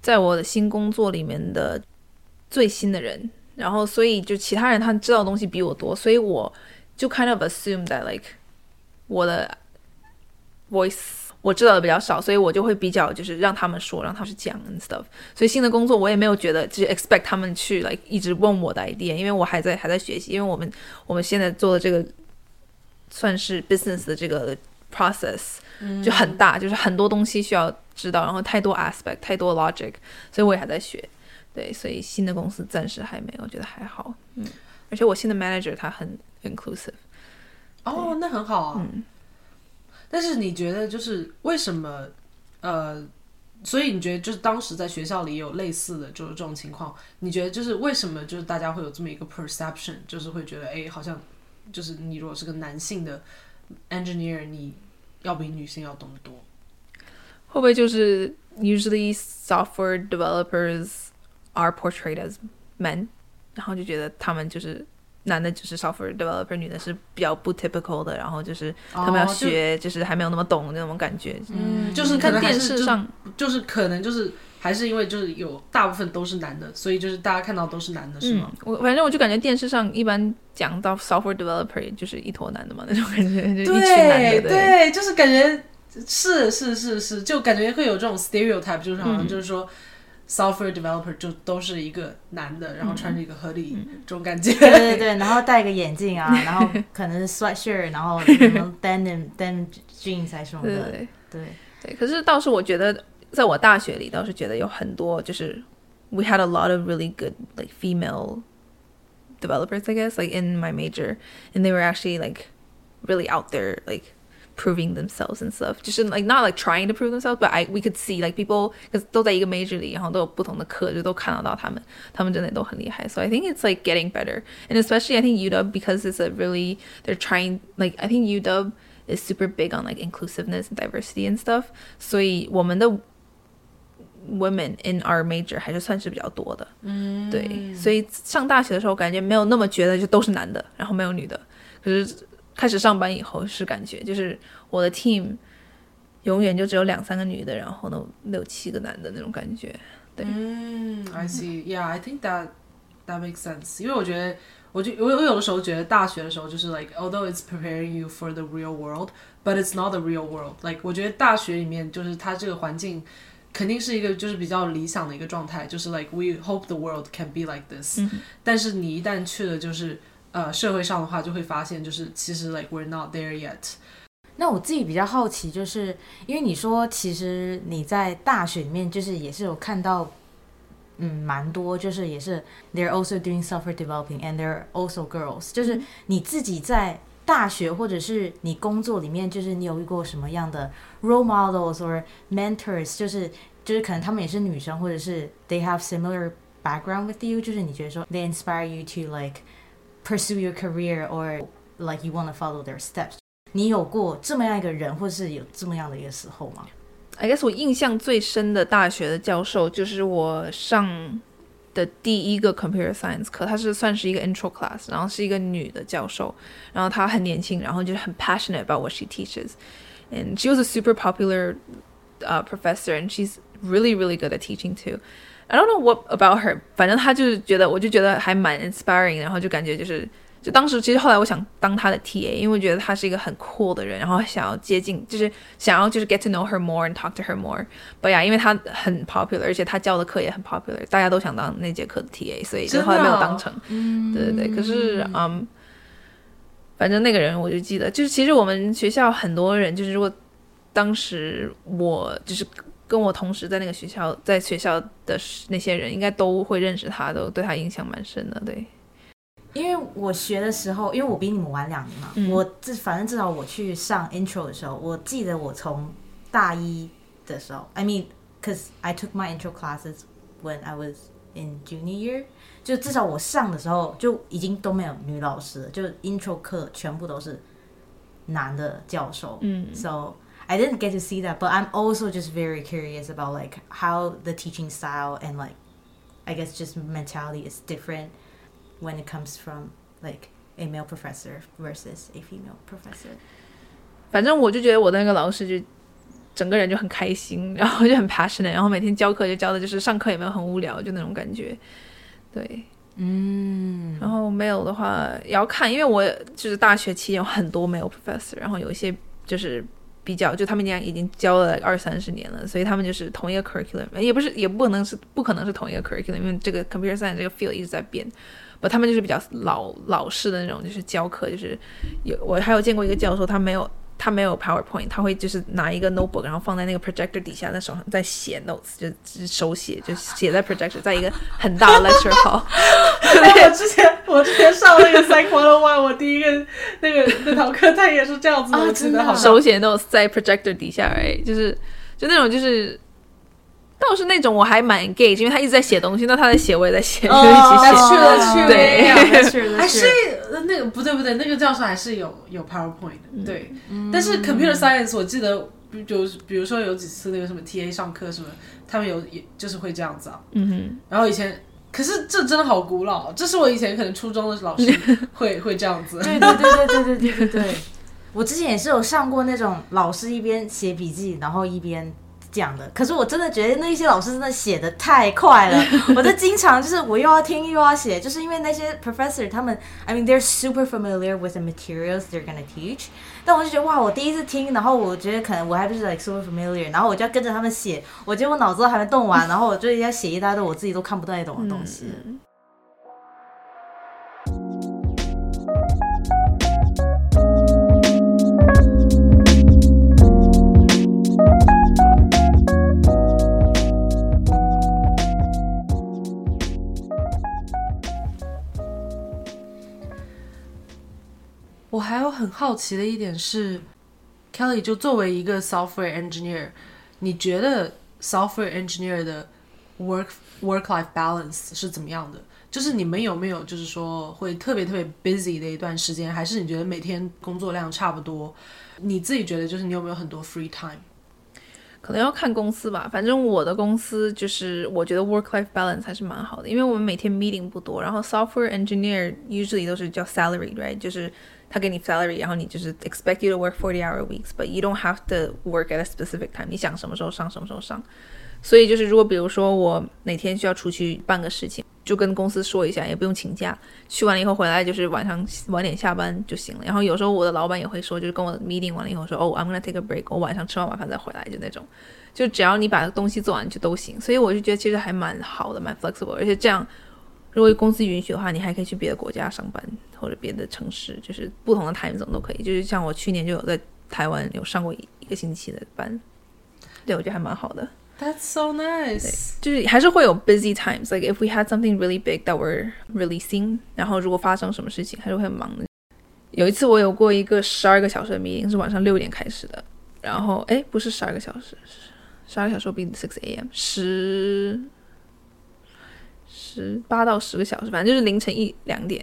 在我的新工作里面的最新的人，然后所以就其他人他知道的东西比我多，所以我就 kind of assume that like 我的 voice 我知道的比较少，所以我就会比较就是让他们说，让他们去讲 and stuff。所以新的工作我也没有觉得就是 expect 他们去 like 一直问我的 idea，因为我还在还在学习，因为我们我们现在做的这个算是 business 的这个 process。就很大，就是很多东西需要知道，然后太多 aspect，太多 logic，所以我也还在学。对，所以新的公司暂时还没有，我觉得还好。嗯，而且我新的 manager 他很 inclusive。
哦，那很好啊。
嗯，
但是你觉得就是为什么呃，所以你觉得就是当时在学校里有类似的就是这种情况，你觉得就是为什么就是大家会有这么一个 perception，就是会觉得哎，好像就是你如果是个男性的 engineer，你要比女性要懂得多。
会不会就是 usually software developers are portrayed as men，然后就觉得他们就是男的就是 software developer，女的是比较不 typical 的，然后就是他们要学，就是还没有那么懂那种感觉。
嗯，就是可
看电视上，
就是可能就是还是因为就是有大部分都是男的，所以就是大家看到都是男的，是
嗯
吗？，
我反正我就感觉电视上一般讲到 software developer 就是一坨男的嘛，那种感觉，就一群男的，
对对，就是感觉是是是是，就感觉会有这种 stereotype，就是好像
嗯
就是说。software developer 就都是一个男的，然后穿着一个合理、
嗯
这种感觉。
对对对，然后戴个眼镜啊，然后可能是 sweatshirt，然后什么 denim denim jeans 还是什么的，
对对对。
对，
对，可是倒是我觉得，在我大学里倒是觉得有很多就是 we had a lot of really good like female developers, I guess, like in my major, and they were actually like really out there, like proving themselves and stuff. Just like not like trying to prove themselves, but I we could see like people because 都在一个 major 里，然后都有不同的课，就都看得到他们，他们真的都很厉害。So I think it's like getting better, and especially I think UW because it's a really they're trying like I think UW is super big on like inclusiveness and diversity and stuff. 所以我们的 women in our major 还是算是比较多的。嗯，对，所以上大学的时候感觉没有那么觉得就都是男的，然后没有女的。可是 开始上班以后是感觉就是我的 team 永远就只有两三个女的，然后呢六七个男的那种感觉。对，
嗯，I see. Yeah, I think that that makes sense. 因为我觉得，我就我我有的时候觉得大学的时候就是 like although it's preparing you for the real world, but it's not the real world. Like 我觉得大学里面就是它这个环境。肯定是一个就是比较理想的一个状态，就是 like we hope the world can be like this、但是你一旦去了就是呃社会上的话，就会发现就是其实 like we're not there yet。
那我自己比较好奇，就是因为你说，其实你在大学里面，就是也是有看到，嗯，蛮多，就是也是 they're also doing software developing and they're also girls，就是你自己在大学或者是你工作里面，就是你有遇过什么样的 role models or mentors，就是就是可能他们也是女生，或者是 they have similar background with you，就是你觉得说 they inspire you to like pursue your career or like you want to follow their steps。你有过这么样一个人，或是有这么样的一个时候吗？
I guess 我印象最深的大学的教授就是我上的第一个 computer science 课，她是算是一个 intro class，然后是一个女的教授，然后她很年轻，然后就是很 passionate about what she teaches, and she was a super popular uh, professor, and she's really really good at teaching too. I don't know what about her，反正他就是觉得，我就觉得还蛮 inspiring，然后就感觉就是。就当时，其实后来我想当他的 TA，因为我觉得他是一个很 cool 的人，然后想要接近，就是想要就是 get to know her more and talk to her more。But yeah，因为他很 popular，而且他教的课也很 popular，大家都想当那节课的 TA，所以就后来没有当成。
嗯，
对对对，可是嗯，反正那个人我就记得，就是其实我们学校很多人，就是如果当时我就是跟我同时在那个学校，在学校的那些人，应该都会认识他，都对他印象蛮深的。对，
因为我学的时候，因为我比你们晚两年嘛，
嗯
我至反正至少我去上 intro 的时候，我记得我从大一的时候，I mean, cause I took my intro classes when I was in junior year，就至少我上的时候就已经都没有女老师了，就 intro 课全部都是男的教授。
嗯
So I didn't get to see that, but I'm also just very curious about like how the teaching style and like I guess just mentality is different when it comes from like a male professor versus a female professor.
反正我就觉得我的那个老师就整个人就很开心，然后就很 passionate，然后每天教课就教的就是上课也没有很无聊，就那种感觉。对，
嗯，
然后没有的话也要看，因为我就是大学期间有很多没有 professor，然后有一些就是 比较，就他们家已经教了二三十年了，所以他们就是同一个 curriculum，也不是也不能是不可能是同一个 curriculum，因为这个 computer science 这个 field 一直在变。不，他们就是比较老老式的那种，就是教课，就是有我还有见过一个教授，他没有他没有 PowerPoint，他会就是拿一个 notebook，然后放在那个 projector 底下，在手上在写 notes，就就是手写，就写在 projector，在一个很大的 lecture hall。
我之前我之前上那个 Psych One One，我第一个那个那堂课，他也是这样子的，
真的
手写 notes 在 projector 底下而已，就是就那种就是。倒是那种我还蛮 engage，因为他一直在写东西，那他在写我也在写，就一起写。
That's true, that's true.
对
还是呃那个不对不对，那个教授还是有有 PowerPoint 的，对。但是 Computer Science 我记得比就是比如说有几次那个什么 TA 上课什么，他们有也就是会这样子啊。
嗯哼，
然后以前，可是这真的好古老，这是我以前可能初中的老师 会会这样子。
对对对对对对对，我之前也是有上过那种老师一边写笔记，然后一边讲的。可是我真的觉得那些老师真的写的太快了，我就经常就是我又要听又要写，就是因为那些 professor 他们，I mean they're super familiar with the materials they're gonna teach。但我就觉得哇，我第一次听，然后我觉得可能我还不是 like super familiar，然后我就要跟着他们写，我觉得我脑子都还没动完，然后我就要写一大堆我自己都看不太懂的东西。
嗯
我还有很好奇的一点是，Kelly 就作为一个 software engineer，你觉得 software engineer 的 work work life balance 是怎么样的？就是你们有没有就是说会特别特别 busy 的一段时间，还是你觉得每天工作量差不多？你自己觉得就是你有没有很多 free time？
可能要看公司吧，反正我的公司就是我觉得 work life balance 还是蛮好的，因为我们每天 meeting 不多，然后 software engineer usually 都是叫 salary right，就是他给你 salary，然后你就是 expect you to work forty hour weeks，but you don't have to work at a specific time，你想什么时候上什么时候上。所以就是，如果比如说我哪天需要出去办个事情，就跟公司说一下，也不用请假。去完了以后回来就是晚上晚点下班就行了。然后有时候我的老板也会说，就是跟我 meeting 完了以后说，哦，I'm gonna take a break，我晚上吃完晚饭再回来，就那种。就只要你把东西做完就都行。所以我就觉得其实还蛮好的，蛮 flexible。而且这样，如果公司允许的话，你还可以去别的国家上班或者别的城市，就是不同的 time zone 都可以。就是像我去年就有在台湾有上过一个星期的班，对我觉得还蛮好的。
That's so nice。
就是还是会有 busy times. Like if we had something really big that we're releasing，然后如果发生什么事情，还是会很忙的。有一次我有过一个十二个小时的 meeting，是晚上六点开始的，然后哎，不是十二个小时，十二个小时 be six a.m. 十十八到十个小时，反正就是凌晨一两点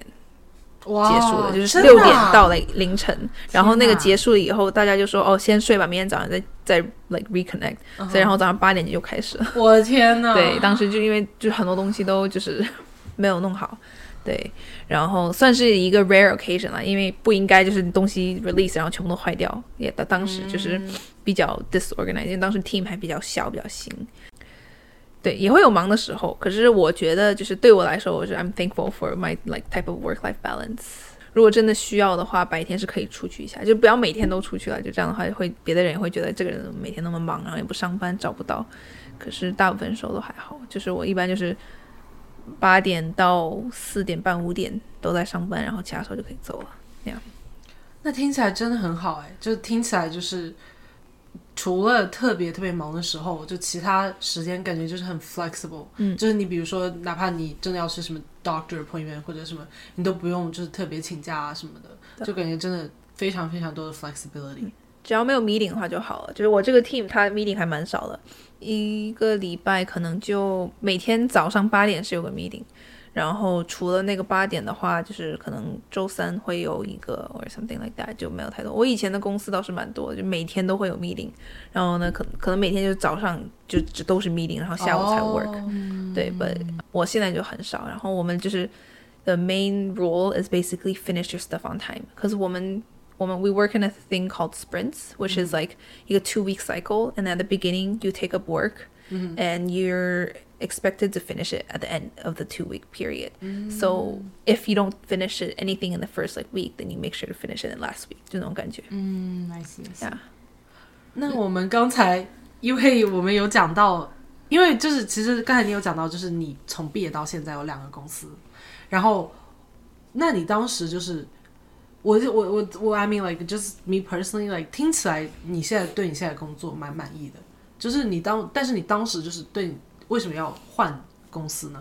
结束的，就是六点
啊
到了凌晨，然后那个结束了以后，大家就说哦，先睡吧，明天早上再再 like reconnect，、所
嗯
以然后早上八点就开始了。
我的天呐！
对，当时就因为就很多东西都就是 没有弄好，对，然后算是一个 rare occasion 啦，因为不应该就是东西 release 然后全部都坏掉，也当当时就是比较 disorganized，因为当时 team 还比较小，比较新。对，也会有忙的时候，可是我觉得就是对我来说，我是 I'm thankful for my like type of work life balance。如果真的需要的话，白天是可以出去一下，就不要每天都出去了。就这样的话，会别的人也会觉得这个人每天那么忙，然后也不上班，找不到。可是大部分时候都还好，就是我一般就是八点到四点半五点都在上班，然后其他时候就可以走了。
那样，那听起来真的很好哎，就听起来就是除了特别特别忙的时候，就其他时间感觉就是很 flexible。
嗯
就是你比如说，哪怕你真的要去什么 doctor appointment 或者什么，你都不用就是特别请假啊什么的，就感觉真的非常非常多的 flexibility。
只要没有 meeting 的话就好了。就是我这个 team 它 meeting 还蛮少的，一个礼拜可能就每天早上八点是有个 meeting，然后除了那个八点的话，就是可能周三会有一个 or something like that 就没有太多。我以前的公司倒是蛮多的，就每天都会有 meeting，然后呢，可可能每天就早上就只都是 meeting，然后下午才 work。
哦
对，but 我现在就很少。然后我们就是 the main rule is basically finish your stuff on time，可是我们我们 we work in a thing called sprints, which is like 一个 two week cycle, and at the beginning you take up work, and you're expected to finish it at the end of the two week period. So if you don't finish it anything in the first like week, then you make sure to finish it in last week. 就那种感觉。
嗯，I see，I see。
Yeah.
那我们刚才，因为我们有讲到，因为就是其实刚才你有讲到，就是你从毕业到现在有两个公司，然后，那你当时就是，我我我我，I mean like just me personally like 听起来你现在对你现在的工作蛮满意的，就是你当，但是你当时就是对你 为什么要换公司呢？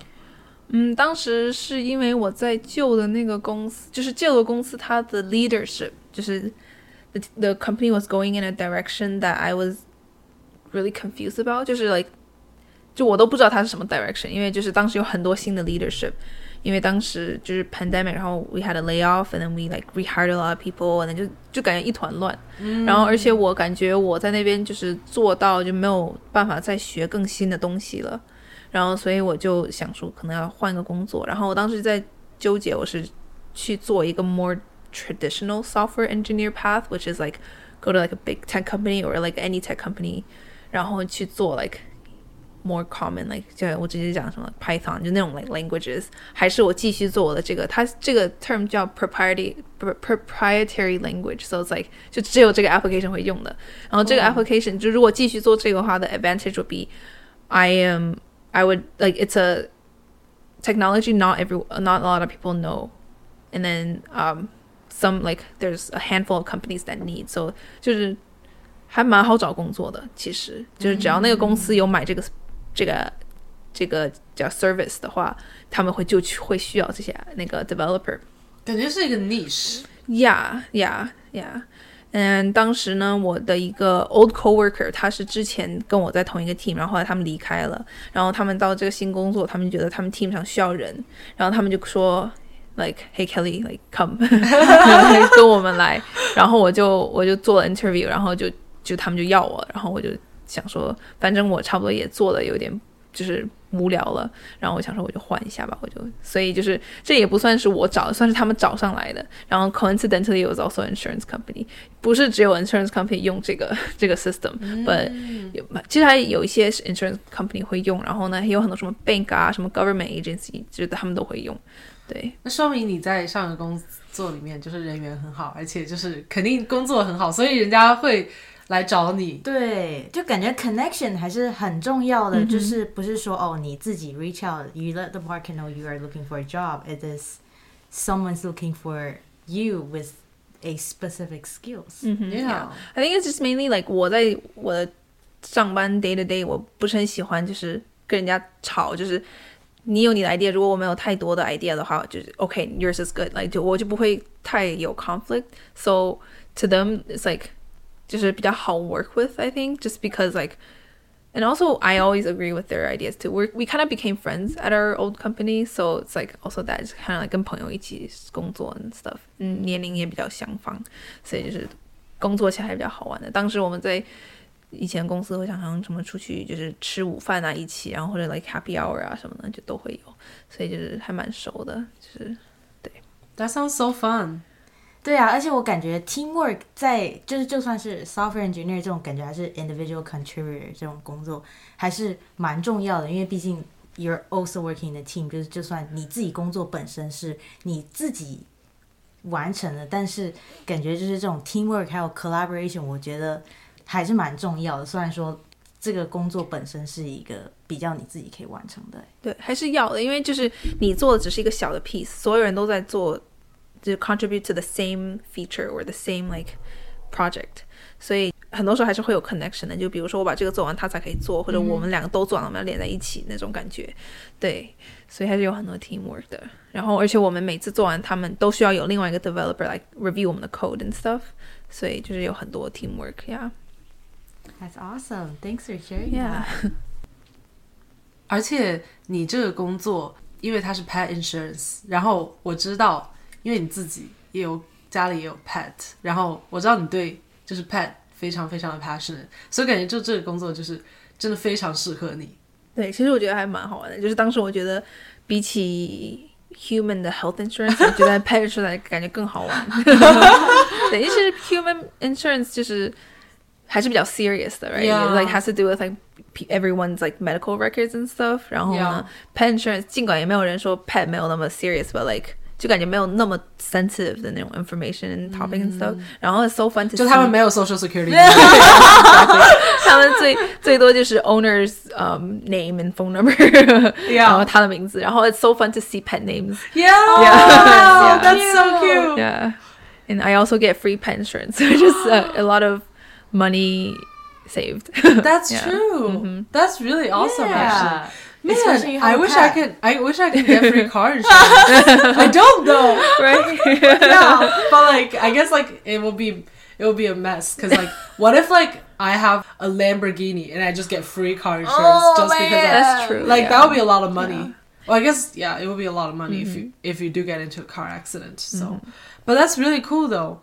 嗯，当时是因为我在旧的那个公司，就是旧的公司，它的 leadership 就是 the the company was going in a direction that I was really confused about，就是 like 就我都不知道它是什么 direction，因为就是当时有很多新的 leadership，因为当时就是 pandemic，然后 we had a layoff，and then we like rehired a lot of people，and then 就就感觉一团乱。然后而且我感觉我在那边就是做到就没有办法再学更新的东西了，然后所以我就想说可能要换个工作。然后我当时在纠结，我是去做一个 more traditional software engineer path，which is like go to like a big tech company or like any tech company，然后去做 like more common like 就我直接讲什么 Python 就那种 like languages，还是我继续做我的这个，它这个 term 叫 proprietary proprietary language，so it's like 就只有这个 application 会用的。然后这个 application 就如果继续做这个话的 advantage would be I am I would like it's a technology not every not a lot of people know and then um some like there's a handful of companies that need so 就是还蛮好找工作的，其实就是只要那个公司有买这个、 这个这个叫 service 的话，他们会就去会需要这些那个 developer。
感觉是一个 niche。
Yeah, yeah, yeah. 嗯，当时呢，我的一个 old coworker，他是之前跟我在同一个 team，然后后来他们离开了，然后他们到这个新工作，他们觉得他们 team 上需要人，然后他们就说，like Hey Kelly, like come，跟我们来，然后我就我就做了 interview，然后就就他们就要我，然后我就想说，反正我差不多也做的有点就是无聊了，然后我想说我就换一下吧，我就所以就是这也不算是我找的，算是他们找上来的。然后 coincidentally it was also insurance company，不是只有 insurance company 用这个 这个 system，but、有其实还有一些是 insurance company 会用，然后呢也有很多什么 bank 啊，什么 government agency，就是他们都会用。对，
那说明你在上个工作里面就是人缘很好，而且就是肯定工作很好，所以人家会来找你。
对，就感觉 connection 还是很重要的，就是不是说哦你自己 reach out，you let the market know you are looking for a job，it is someone's looking for you with a specific skills。
嗯
Yeah.
I think it's just mainly like 我在我的上班 day to day，我不是很喜欢就是跟人家吵，就是你有你的 idea，如果我没有太多的 idea 的话，就是 OK，yours、is good，like 就我就不会太有 conflict。So to them it's like 就是比较好 work with I think just because like and also I always agree with their ideas too. We we kind of became friends at our old company, so it's like also that it's kind of like 跟朋友一起工作 and stuff，嗯，年龄也比较相仿，所以就是工作起来比较好玩的。当时我们在以前公司会常常什么出去就是吃午饭啊一起，然后或者 like happy hour 啊什么的就都会有，所以就是还蛮熟的，就是。
That sounds so fun.
对啊，而且我感觉 teamwork 在就是就算是 software engineer 这种感觉，还是 individual contributor 这种工作，还是蛮重要的，因为毕竟 you're also working in a team，就是就算你自己工作本身是你自己完成的，但是感觉就是这种 teamwork 还有 collaboration，我觉得还是蛮重要的。虽然说这个工作本身是一个比较你自己可以完成的，
对，还是要的，因为就是你做的只是一个小的 piece，所有人都在做，就 contribute to the same feature or the same like project，所以很多时候还是会有 connection 的。就比如说我把这个做完，他才可以做，或者我们两个都做完，我们要连在一起那种感觉。对，所以还是有很多 teamwork 的。然后，而且我们每次做完，他们都需要有另外一个 developer 来 review 我们的 code and stuff，所以就是有很多 teamwork 呀。
That's awesome. Thanks for sharing.
Yeah.
而且你这个工作，因为它是 pet insurance，然后我知道， 因为你自己也有家里也有 pet，然后我知道你对就是 pet 非常非常的 passionate，所以感觉就这个工作就是真的非常适合你。
对，其实我觉得还蛮好玩的。就是当时我觉得比起 human 的 health insurance，我觉得 pet insurance 感觉更好玩。对，其实 human insurance 就是还是比较 serious 的，right？、
Yeah.
Like has to do with like pe- everyone's like medical records and stuff。然后呢 pet insurance 尽管也没有人说 pet 没有那么 serious，but like 就感觉没有那么 sensitive 的那种 information and topic and stuff、然后 it's so fun to
就他
see
们没有 social security，
他们最最多就是 owner's um name and phone number，然后他的名字，然后 it's so fun to see pet names。
Yeah,
Yeah.
that's so cute.
Yeah, and I also get free pet insurance, which is a, a lot of money saved.
That's
Yeah.
true. That's really awesome, actually. Man,
Especially you
I
have a
wish
pet.
I could. I wish I could get free car insurance. I don't though.
right?
Yeah, but like, I guess like it will be it will be a mess because like, what if like I have a Lamborghini and I just get free car insurance
Oh,
just because
man.
I,
That's true.
like
yeah.
that would be a lot of money. Well, I guess yeah, it would be a lot of money if you if you do get into a car accident. So, but that's really cool though.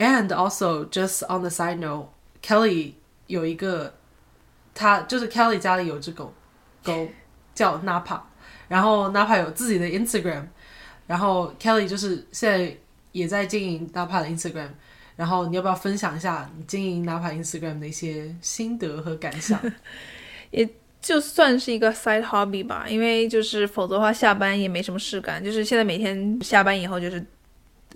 And also, just on the side note, Kelly 有一个，他就是 Kelly 家里有只狗，狗 叫 Napa，然后 Napa 有自己的 Instagram，然后 Kelly 就是现在也在经营 Napa 的 Instagram。然后你要不要分享一下你经营 Napa Instagram 的一些心得和感想？
也就算是一个 side hobby 吧，因为就是否则的话下班也没什么事干。就是现在每天下班以后就是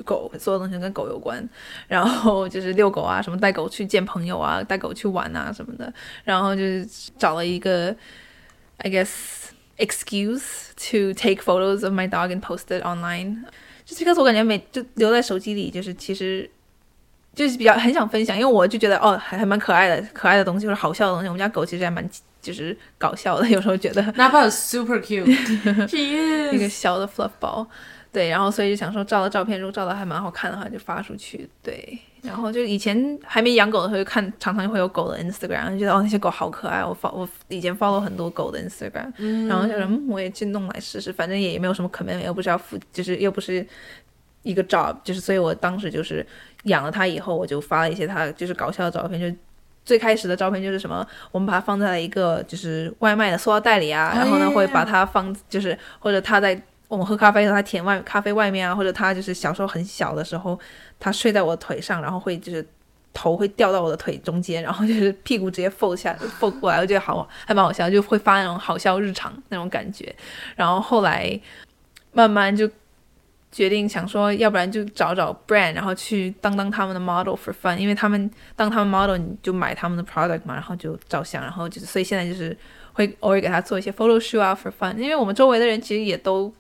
狗，所有东西跟狗有关，然后就是遛狗啊，什么带狗去见朋友啊，带狗去玩啊什么的。然后就是找了一个 I guess excuse to take photos of my dog and post it online。就这个我感觉每就留在手机里，就是其实就是比较很想分享，因为我就觉得哦还还蛮可爱的，可爱的东西或者好笑的东西。我们家狗其实还蛮。就是搞笑的，有时候觉得。
Napa super cute，
一个小的 fluff 包，对，然后所以就想说照了照片，如果照的还蛮好看的话，就发出去，对。然后就以前还没养狗的时候，就看常常会有狗的 Instagram，就觉得哦那些狗好可爱，我 follow 我以前 follow 很多狗的 Instagram，然后就嗯我也去弄来试试，反正也没有什么可能，又不是要付，就是又不是一个 job，就是所以我当时就是养了它以后，我就发了一些它就是搞笑的照片，就。最开始的照片就是什么，我们把它放在了一个就是外卖的塑料袋里啊，然后呢会把它放，就是或者他在我们喝咖啡的时候，他舔外咖啡外面啊，或者他就是小时候很小的时候，他睡在我的腿上，然后会就是头会掉到我的腿中间，然后就是屁股直接 fold 下 fold 过来，我觉得好还蛮好笑，就会发那种好笑日常那种感觉，然后后来慢慢就。决定想说，要不然就找找 brand，然后去当当他们的 model for fun，因为他们当他们 model，你就买他们的 product 嘛，然后就照相，然后就是，所以现在就是会偶尔给他做一些 photo shoot 啊 for fun，因为我们周围的人其实也都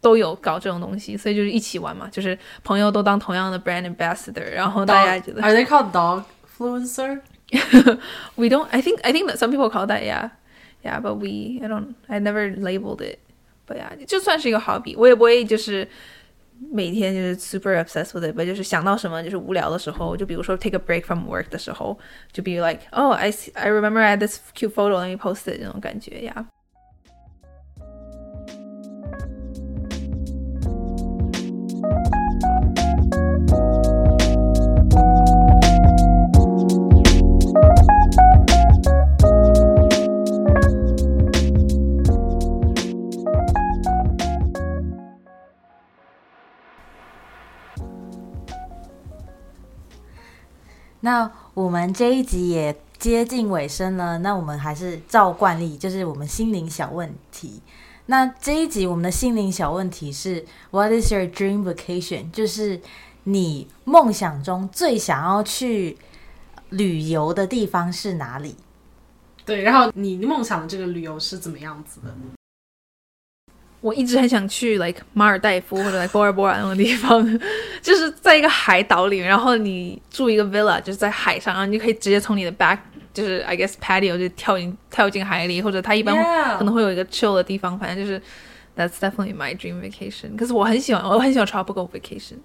都有搞这种东西，所以就是一起玩嘛，就是朋友都当同样的 brand ambassador，然后大家觉得
Are they called dog influencer?
We don't. I think I think that some people call that yeah, yeah, but we I don't. I never labeled it. But yeah，就算是一个 hobby，我也不会就是。每天就是 super obsessed with it，就是想到什么就是无聊的时候，就比如说 take a break from work 的时候，就 be like oh I see, I remember I had this cute photo let me post it 这种感觉呀。
那我们这一集也接近尾声了，那我们还是照惯例，就是我们心灵小问题。那这一集我们的心灵小问题是：What is your dream vacation？就是你梦想中最想要去旅游的地方是哪里？
对，然后你梦想的这个旅游是怎么样子的？
我一直很想去，like 马尔代夫或者 like 波尔波尔那种地方，就是在一个海岛里，然后你住一个 villa，就是在海上，然后你可以直接从你的 back，就是 I guess patio 就跳进跳进海里，或者它一般可能会有一个 chill 的地方，反正就是 that's definitely my dream vacation。可是我很喜欢，我很喜欢 tropical vacation，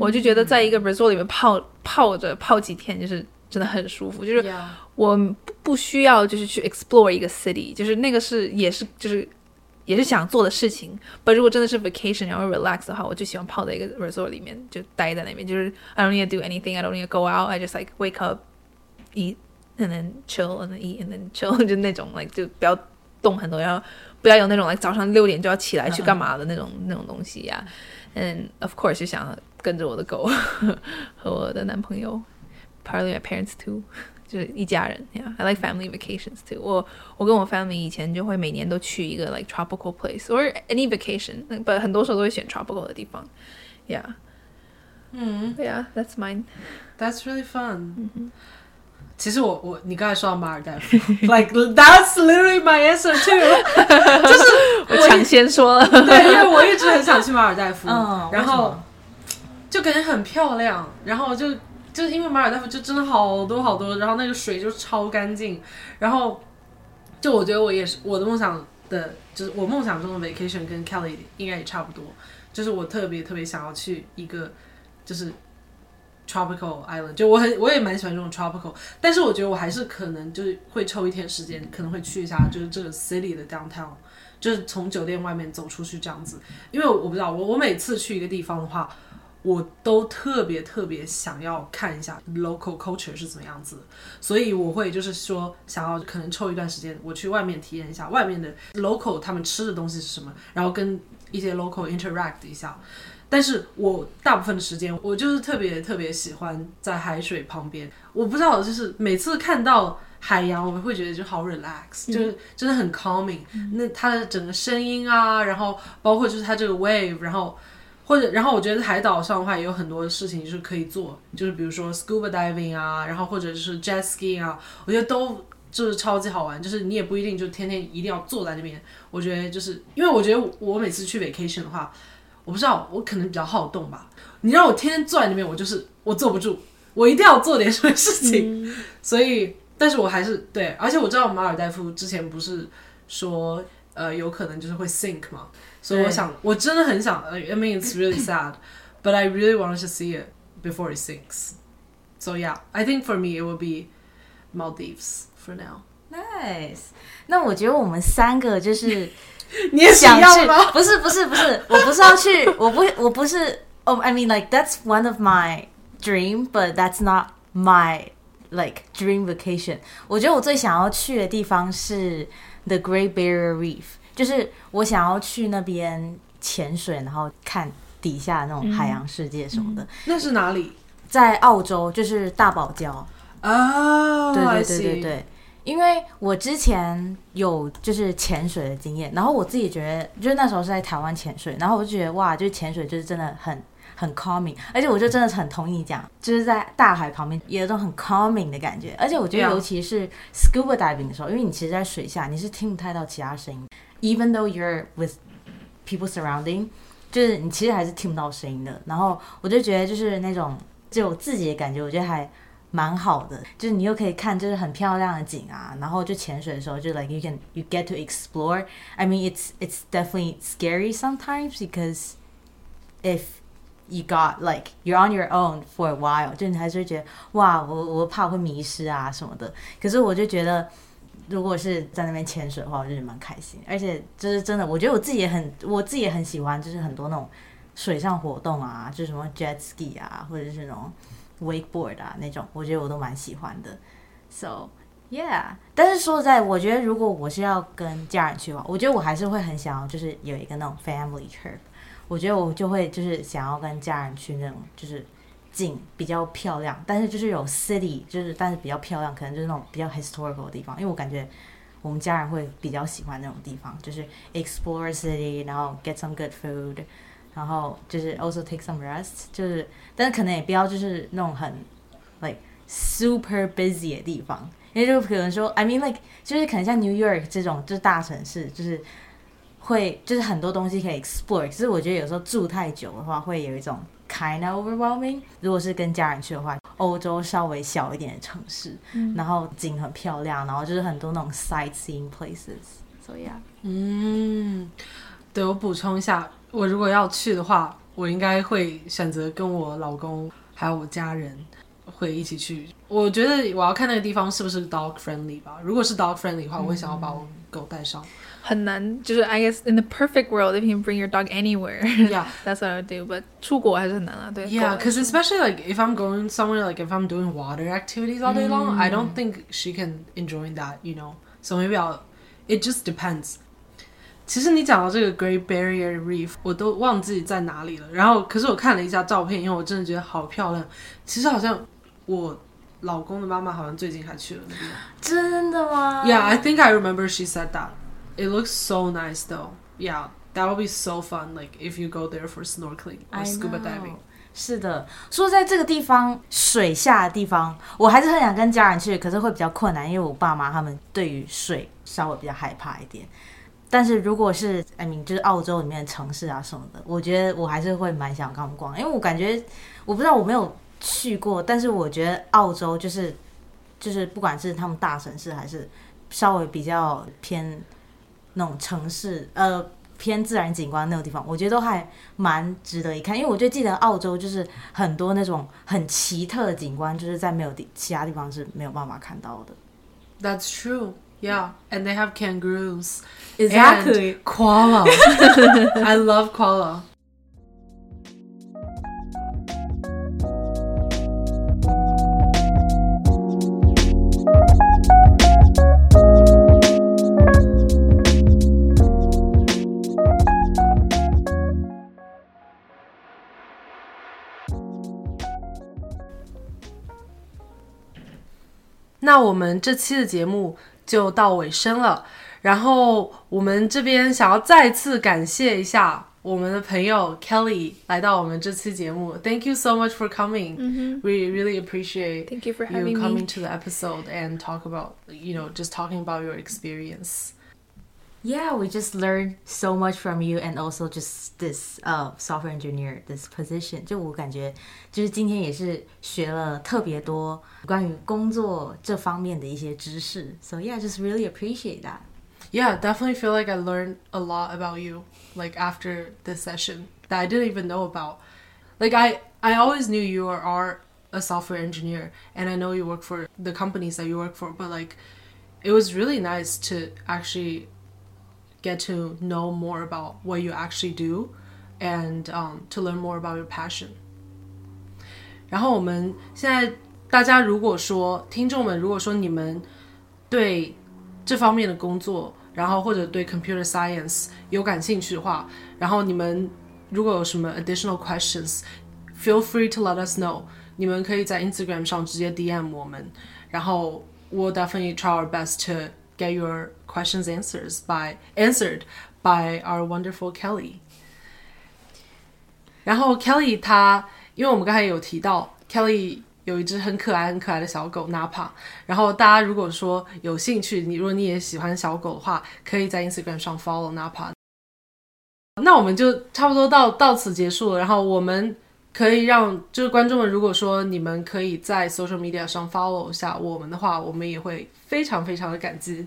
我就觉得在一个 resort 里面泡泡着泡几天，就是真的很舒服，就是我不需要就是去 explore 一个 city，就是那个是也是就是。也是想做的事情。But 如果真的是 vacation，然后 relax 的话，我就喜欢泡在一个 resort 里面，就待在那边。就是 I don't need to do anything. I don't need to go out. I just like wake up, eat, and then chill, and then eat, and then chill，就那种 like 就不要动很多，然后不要有那种 like 早上六点就要起来去干嘛的那种那种东西呀。And of course 就想跟着我的狗和我的男朋友，probably my parents too。 就是一家人，Yeah，I like family vacations too。我我跟我 family 以前就会每年都去一个 like tropical place or any vacation，but 很多时候都会选 tropical 的地方，Yeah。嗯，Yeah，that's
mine。That's really fun。其实我我你刚才说到马尔代夫，like that's literally my answer too。就是
我抢先说了，
对，因为我一直很想去马尔代夫，然后就感觉很漂亮，然后就。 就是因为马尔代夫就真的好多好多，然后那个水就超干净，然后就我觉得我也是我的梦想的，就是我梦想中的 vacation 跟 Kelly 应该也差不多，就是我特别特别想要去一个就是 tropical island，就我很我也蛮喜欢这种 tropical，但是我觉得我还是可能就是会抽一天时间，可能会去一下就是这个 city 的 downtown，就是从酒店外面走出去这样子。因为我不知道，我我每次去一个地方的话，我都特别特别想要看一下 local culture 是怎么样子，所以我会就是说想要可能抽一段时间，我去外面体验一下外面的 local 他们吃的东西是什么，然后跟一些 local interact 一下。但是我大部分的时间，我就是特别特别喜欢在海水旁边。我不知道，就是每次看到海洋，我会觉得就好 relax，、就是真的很 calming。那它的整个声音啊，然后包括就是它这个 wave，然后或者然后我觉得海岛上的话也有很多事情是可以做，就是比如说 scuba diving 啊，然后或者是 jet skiing 啊，我觉得都。就是超级好玩，就是你也不一定就天天一定要坐在那边。我觉得就是因为我觉得我每次去 vacation 的话，我不知道，我可能比较好动吧。你让我天天坐在那边，我就是我坐不住，我一定要做点什么事情。所以，但是我还是对，而且我知道马尔代夫之前不是说呃有可能就是会 sink 嘛，所以我想我真的很想，I mean it's really sad, but I really wanted to see it before it sinks. So yeah, I think for me it will be Maldives for now.
Nice。那我觉得我们三个就是
你也是
想去
一样吗？，
不是不是不是，我不是要去，我不我不是，oh I mean like that's one of my dream, but that's not my like dream vacation。我觉得我最想要去的地方是 the Great Barrier Reef， 就是我想要去那边潜水，然后看底下那种海洋世界什么的。
那是哪里？
在澳洲就是大堡礁，
哦，
对对对对对，因为我之前有就是潜水的经验，然后我自己觉得，就是那时候是在台湾潜水，然后我就觉得哇，就是潜水就是真的很很 calming，而且我就真的很同意你讲，就是在大海旁边有一种很 calming 的感觉，而且我觉得尤其是 scuba diving 的时候，因为你其实在水下你是听不太到其他声音，even though you're with people surrounding，就是你其实还是听不到声音的。然后我就觉得就是那种就我自己的感觉，我觉得还蛮好的，就是你又可以看就是很漂亮的景啊，然后就潜水的时候就 like you can you get to explore. I mean it's it's definitely scary sometimes because if you got like you're on your own for a while，就你还是会觉得哇，我我怕会迷失啊什么的。可是我就觉得。如果是在那边潜水的话，我就是蛮开心，而且就是真的，我觉得我自己也很，我自己也很喜欢，就是很多那种水上活动啊，就是什么 jet ski 啊，或者是那种 wakeboard 啊那种，我觉得我都蛮喜欢的。So yeah，但是说实在，我觉得如果我是要跟家人去的话，我觉得我还是会很想要，就是有一个那种 family trip。我觉得我就会就是想要跟家人去那种就是景比较漂亮，但是就是有 city，就是但是比较漂亮，可能就是那种比较 historical 的地方，因为我感觉我们家人会比较喜欢那种地方，就是 explore city，然后 get some good food，然后就是 also take some rest，就是但是可能也不要就是那种很 like super busy 的地方，因为就可能说 I mean like 就是可能像 New York 这种就是大城市，就是会就是很多东西可以 explore，可是我觉得有时候住太久的话，会有一种 kind of overwhelming。如果是跟家人去的话，欧洲稍微小一点的城市，然后景很漂亮，然后就是很多那种 sightseeing places。So yeah，
嗯，对我补充一下，我如果要去的话，我应该会选择跟我老公还有我家人会一起去。我觉得我要看那个地方是不是 dog friendly 吧。如果是 dog friendly 的话，我会想要把我狗带上。
很难，就是 I guess in the perfect world, if you can bring your dog anywhere,
Yeah.
that's what I would do. But 出国还是很难啊，对。
Yeah,
狗
because especially like if I'm going somewhere, like if I'm doing water activities all day long, I don't think she can enjoy that, you know. So maybe I'll. It just depends. 其实你讲到这个 Great Barrier Reef，我都忘记在哪里了。然后，可是我看了一下照片，因为我真的觉得好漂亮。其实好像我老公的妈妈好像最近还去了那边。
真的吗
Yeah, I think I remember she said that. It looks so nice though. Yeah, that would be so fun. Like if you go there for snorkeling or
I
scuba
know.
diving.
是的，说在这个地方水下的地方，我还是很想跟家人去，可是会比较困难，因为我爸妈他们对于水稍微比较害怕一点。但是如果是 I mean 就是澳洲里面的城市啊什么的，我觉得我还是会蛮想跟他们逛，因为我感觉我不知道我没有去过，但是我觉得澳洲就是就是不管是他们大城市还是稍微比较偏那种城市呃偏自然景观那种地方，我觉得都还蛮值得一看，因为我就记得澳洲就是很多那种很奇特的景观，就是在没有地其他地方是没有办法看到的。
That's true. Yeah, and they have kangaroos.
Exactly.
Koala. I love koala. “那我们这期的节目就到尾声了。然后我们这边想要再次感谢一下我们的朋友 Kelly 来到我们这期节目。Thank you so much for coming. We really appreciate
Thank you for
you
having
coming
me.
to the episode and talk about you know just talking about your experience.
Yeah, we just learned so much from you, and also just this uh software engineer this position。就我感觉，就是今天也是学了特别多关于工作这方面的一些知识。So yeah, just really appreciate that.
Yeah, definitely feel like I learned a lot about you like after this session that I didn't even know about. Like I I always knew you are, are a software engineer and I know you work for the companies that you work for, but like it was really nice to actually get to know more about what you actually do and um, to learn more about your passion. 然后我们现在大家如果说听众们，如果说你们对这方面的工作，然后或者对 computer science 有感兴趣的话，然后你们如果有什么 additional questions，feel free to let us know。你们可以在 Instagram 上直接 DM 我们，然后 we'll definitely try our best to get your questions answers by answered by our wonderful Kelly。然后 Kelly 她，因为我们刚才有提到 Kelly 有一只很可爱、很可爱的小狗 Napa。然后大家如果说有兴趣，你如果你也喜欢小狗的话，可以在 Instagram 上 follow Napa。那我们就差不多到到此结束了。然后我们可以让就是观众们，如果说你们可以在 social media 上 follow 一下我们的话，我们也会非常非常的感激。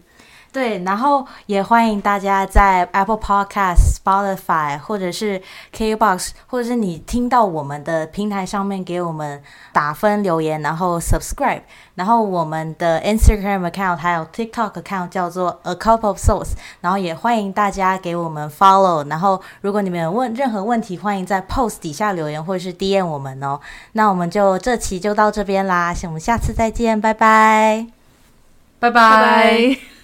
对，然后也欢迎大家在 Apple Podcast、Spotify 或者是 KBox，或者是你听到我们的平台上面给我们打分留言，然后 subscribe。然后我们的 Instagram account 还有 TikTok account 叫做 A Cup of Souls，然后也欢迎大家给我们 follow。然后如果你们有问任何问题，欢迎在 post 底下留言或者是 DM 我们哦。那我们就这期就到这边啦，我们下次再见，拜拜。
拜拜。
拜拜。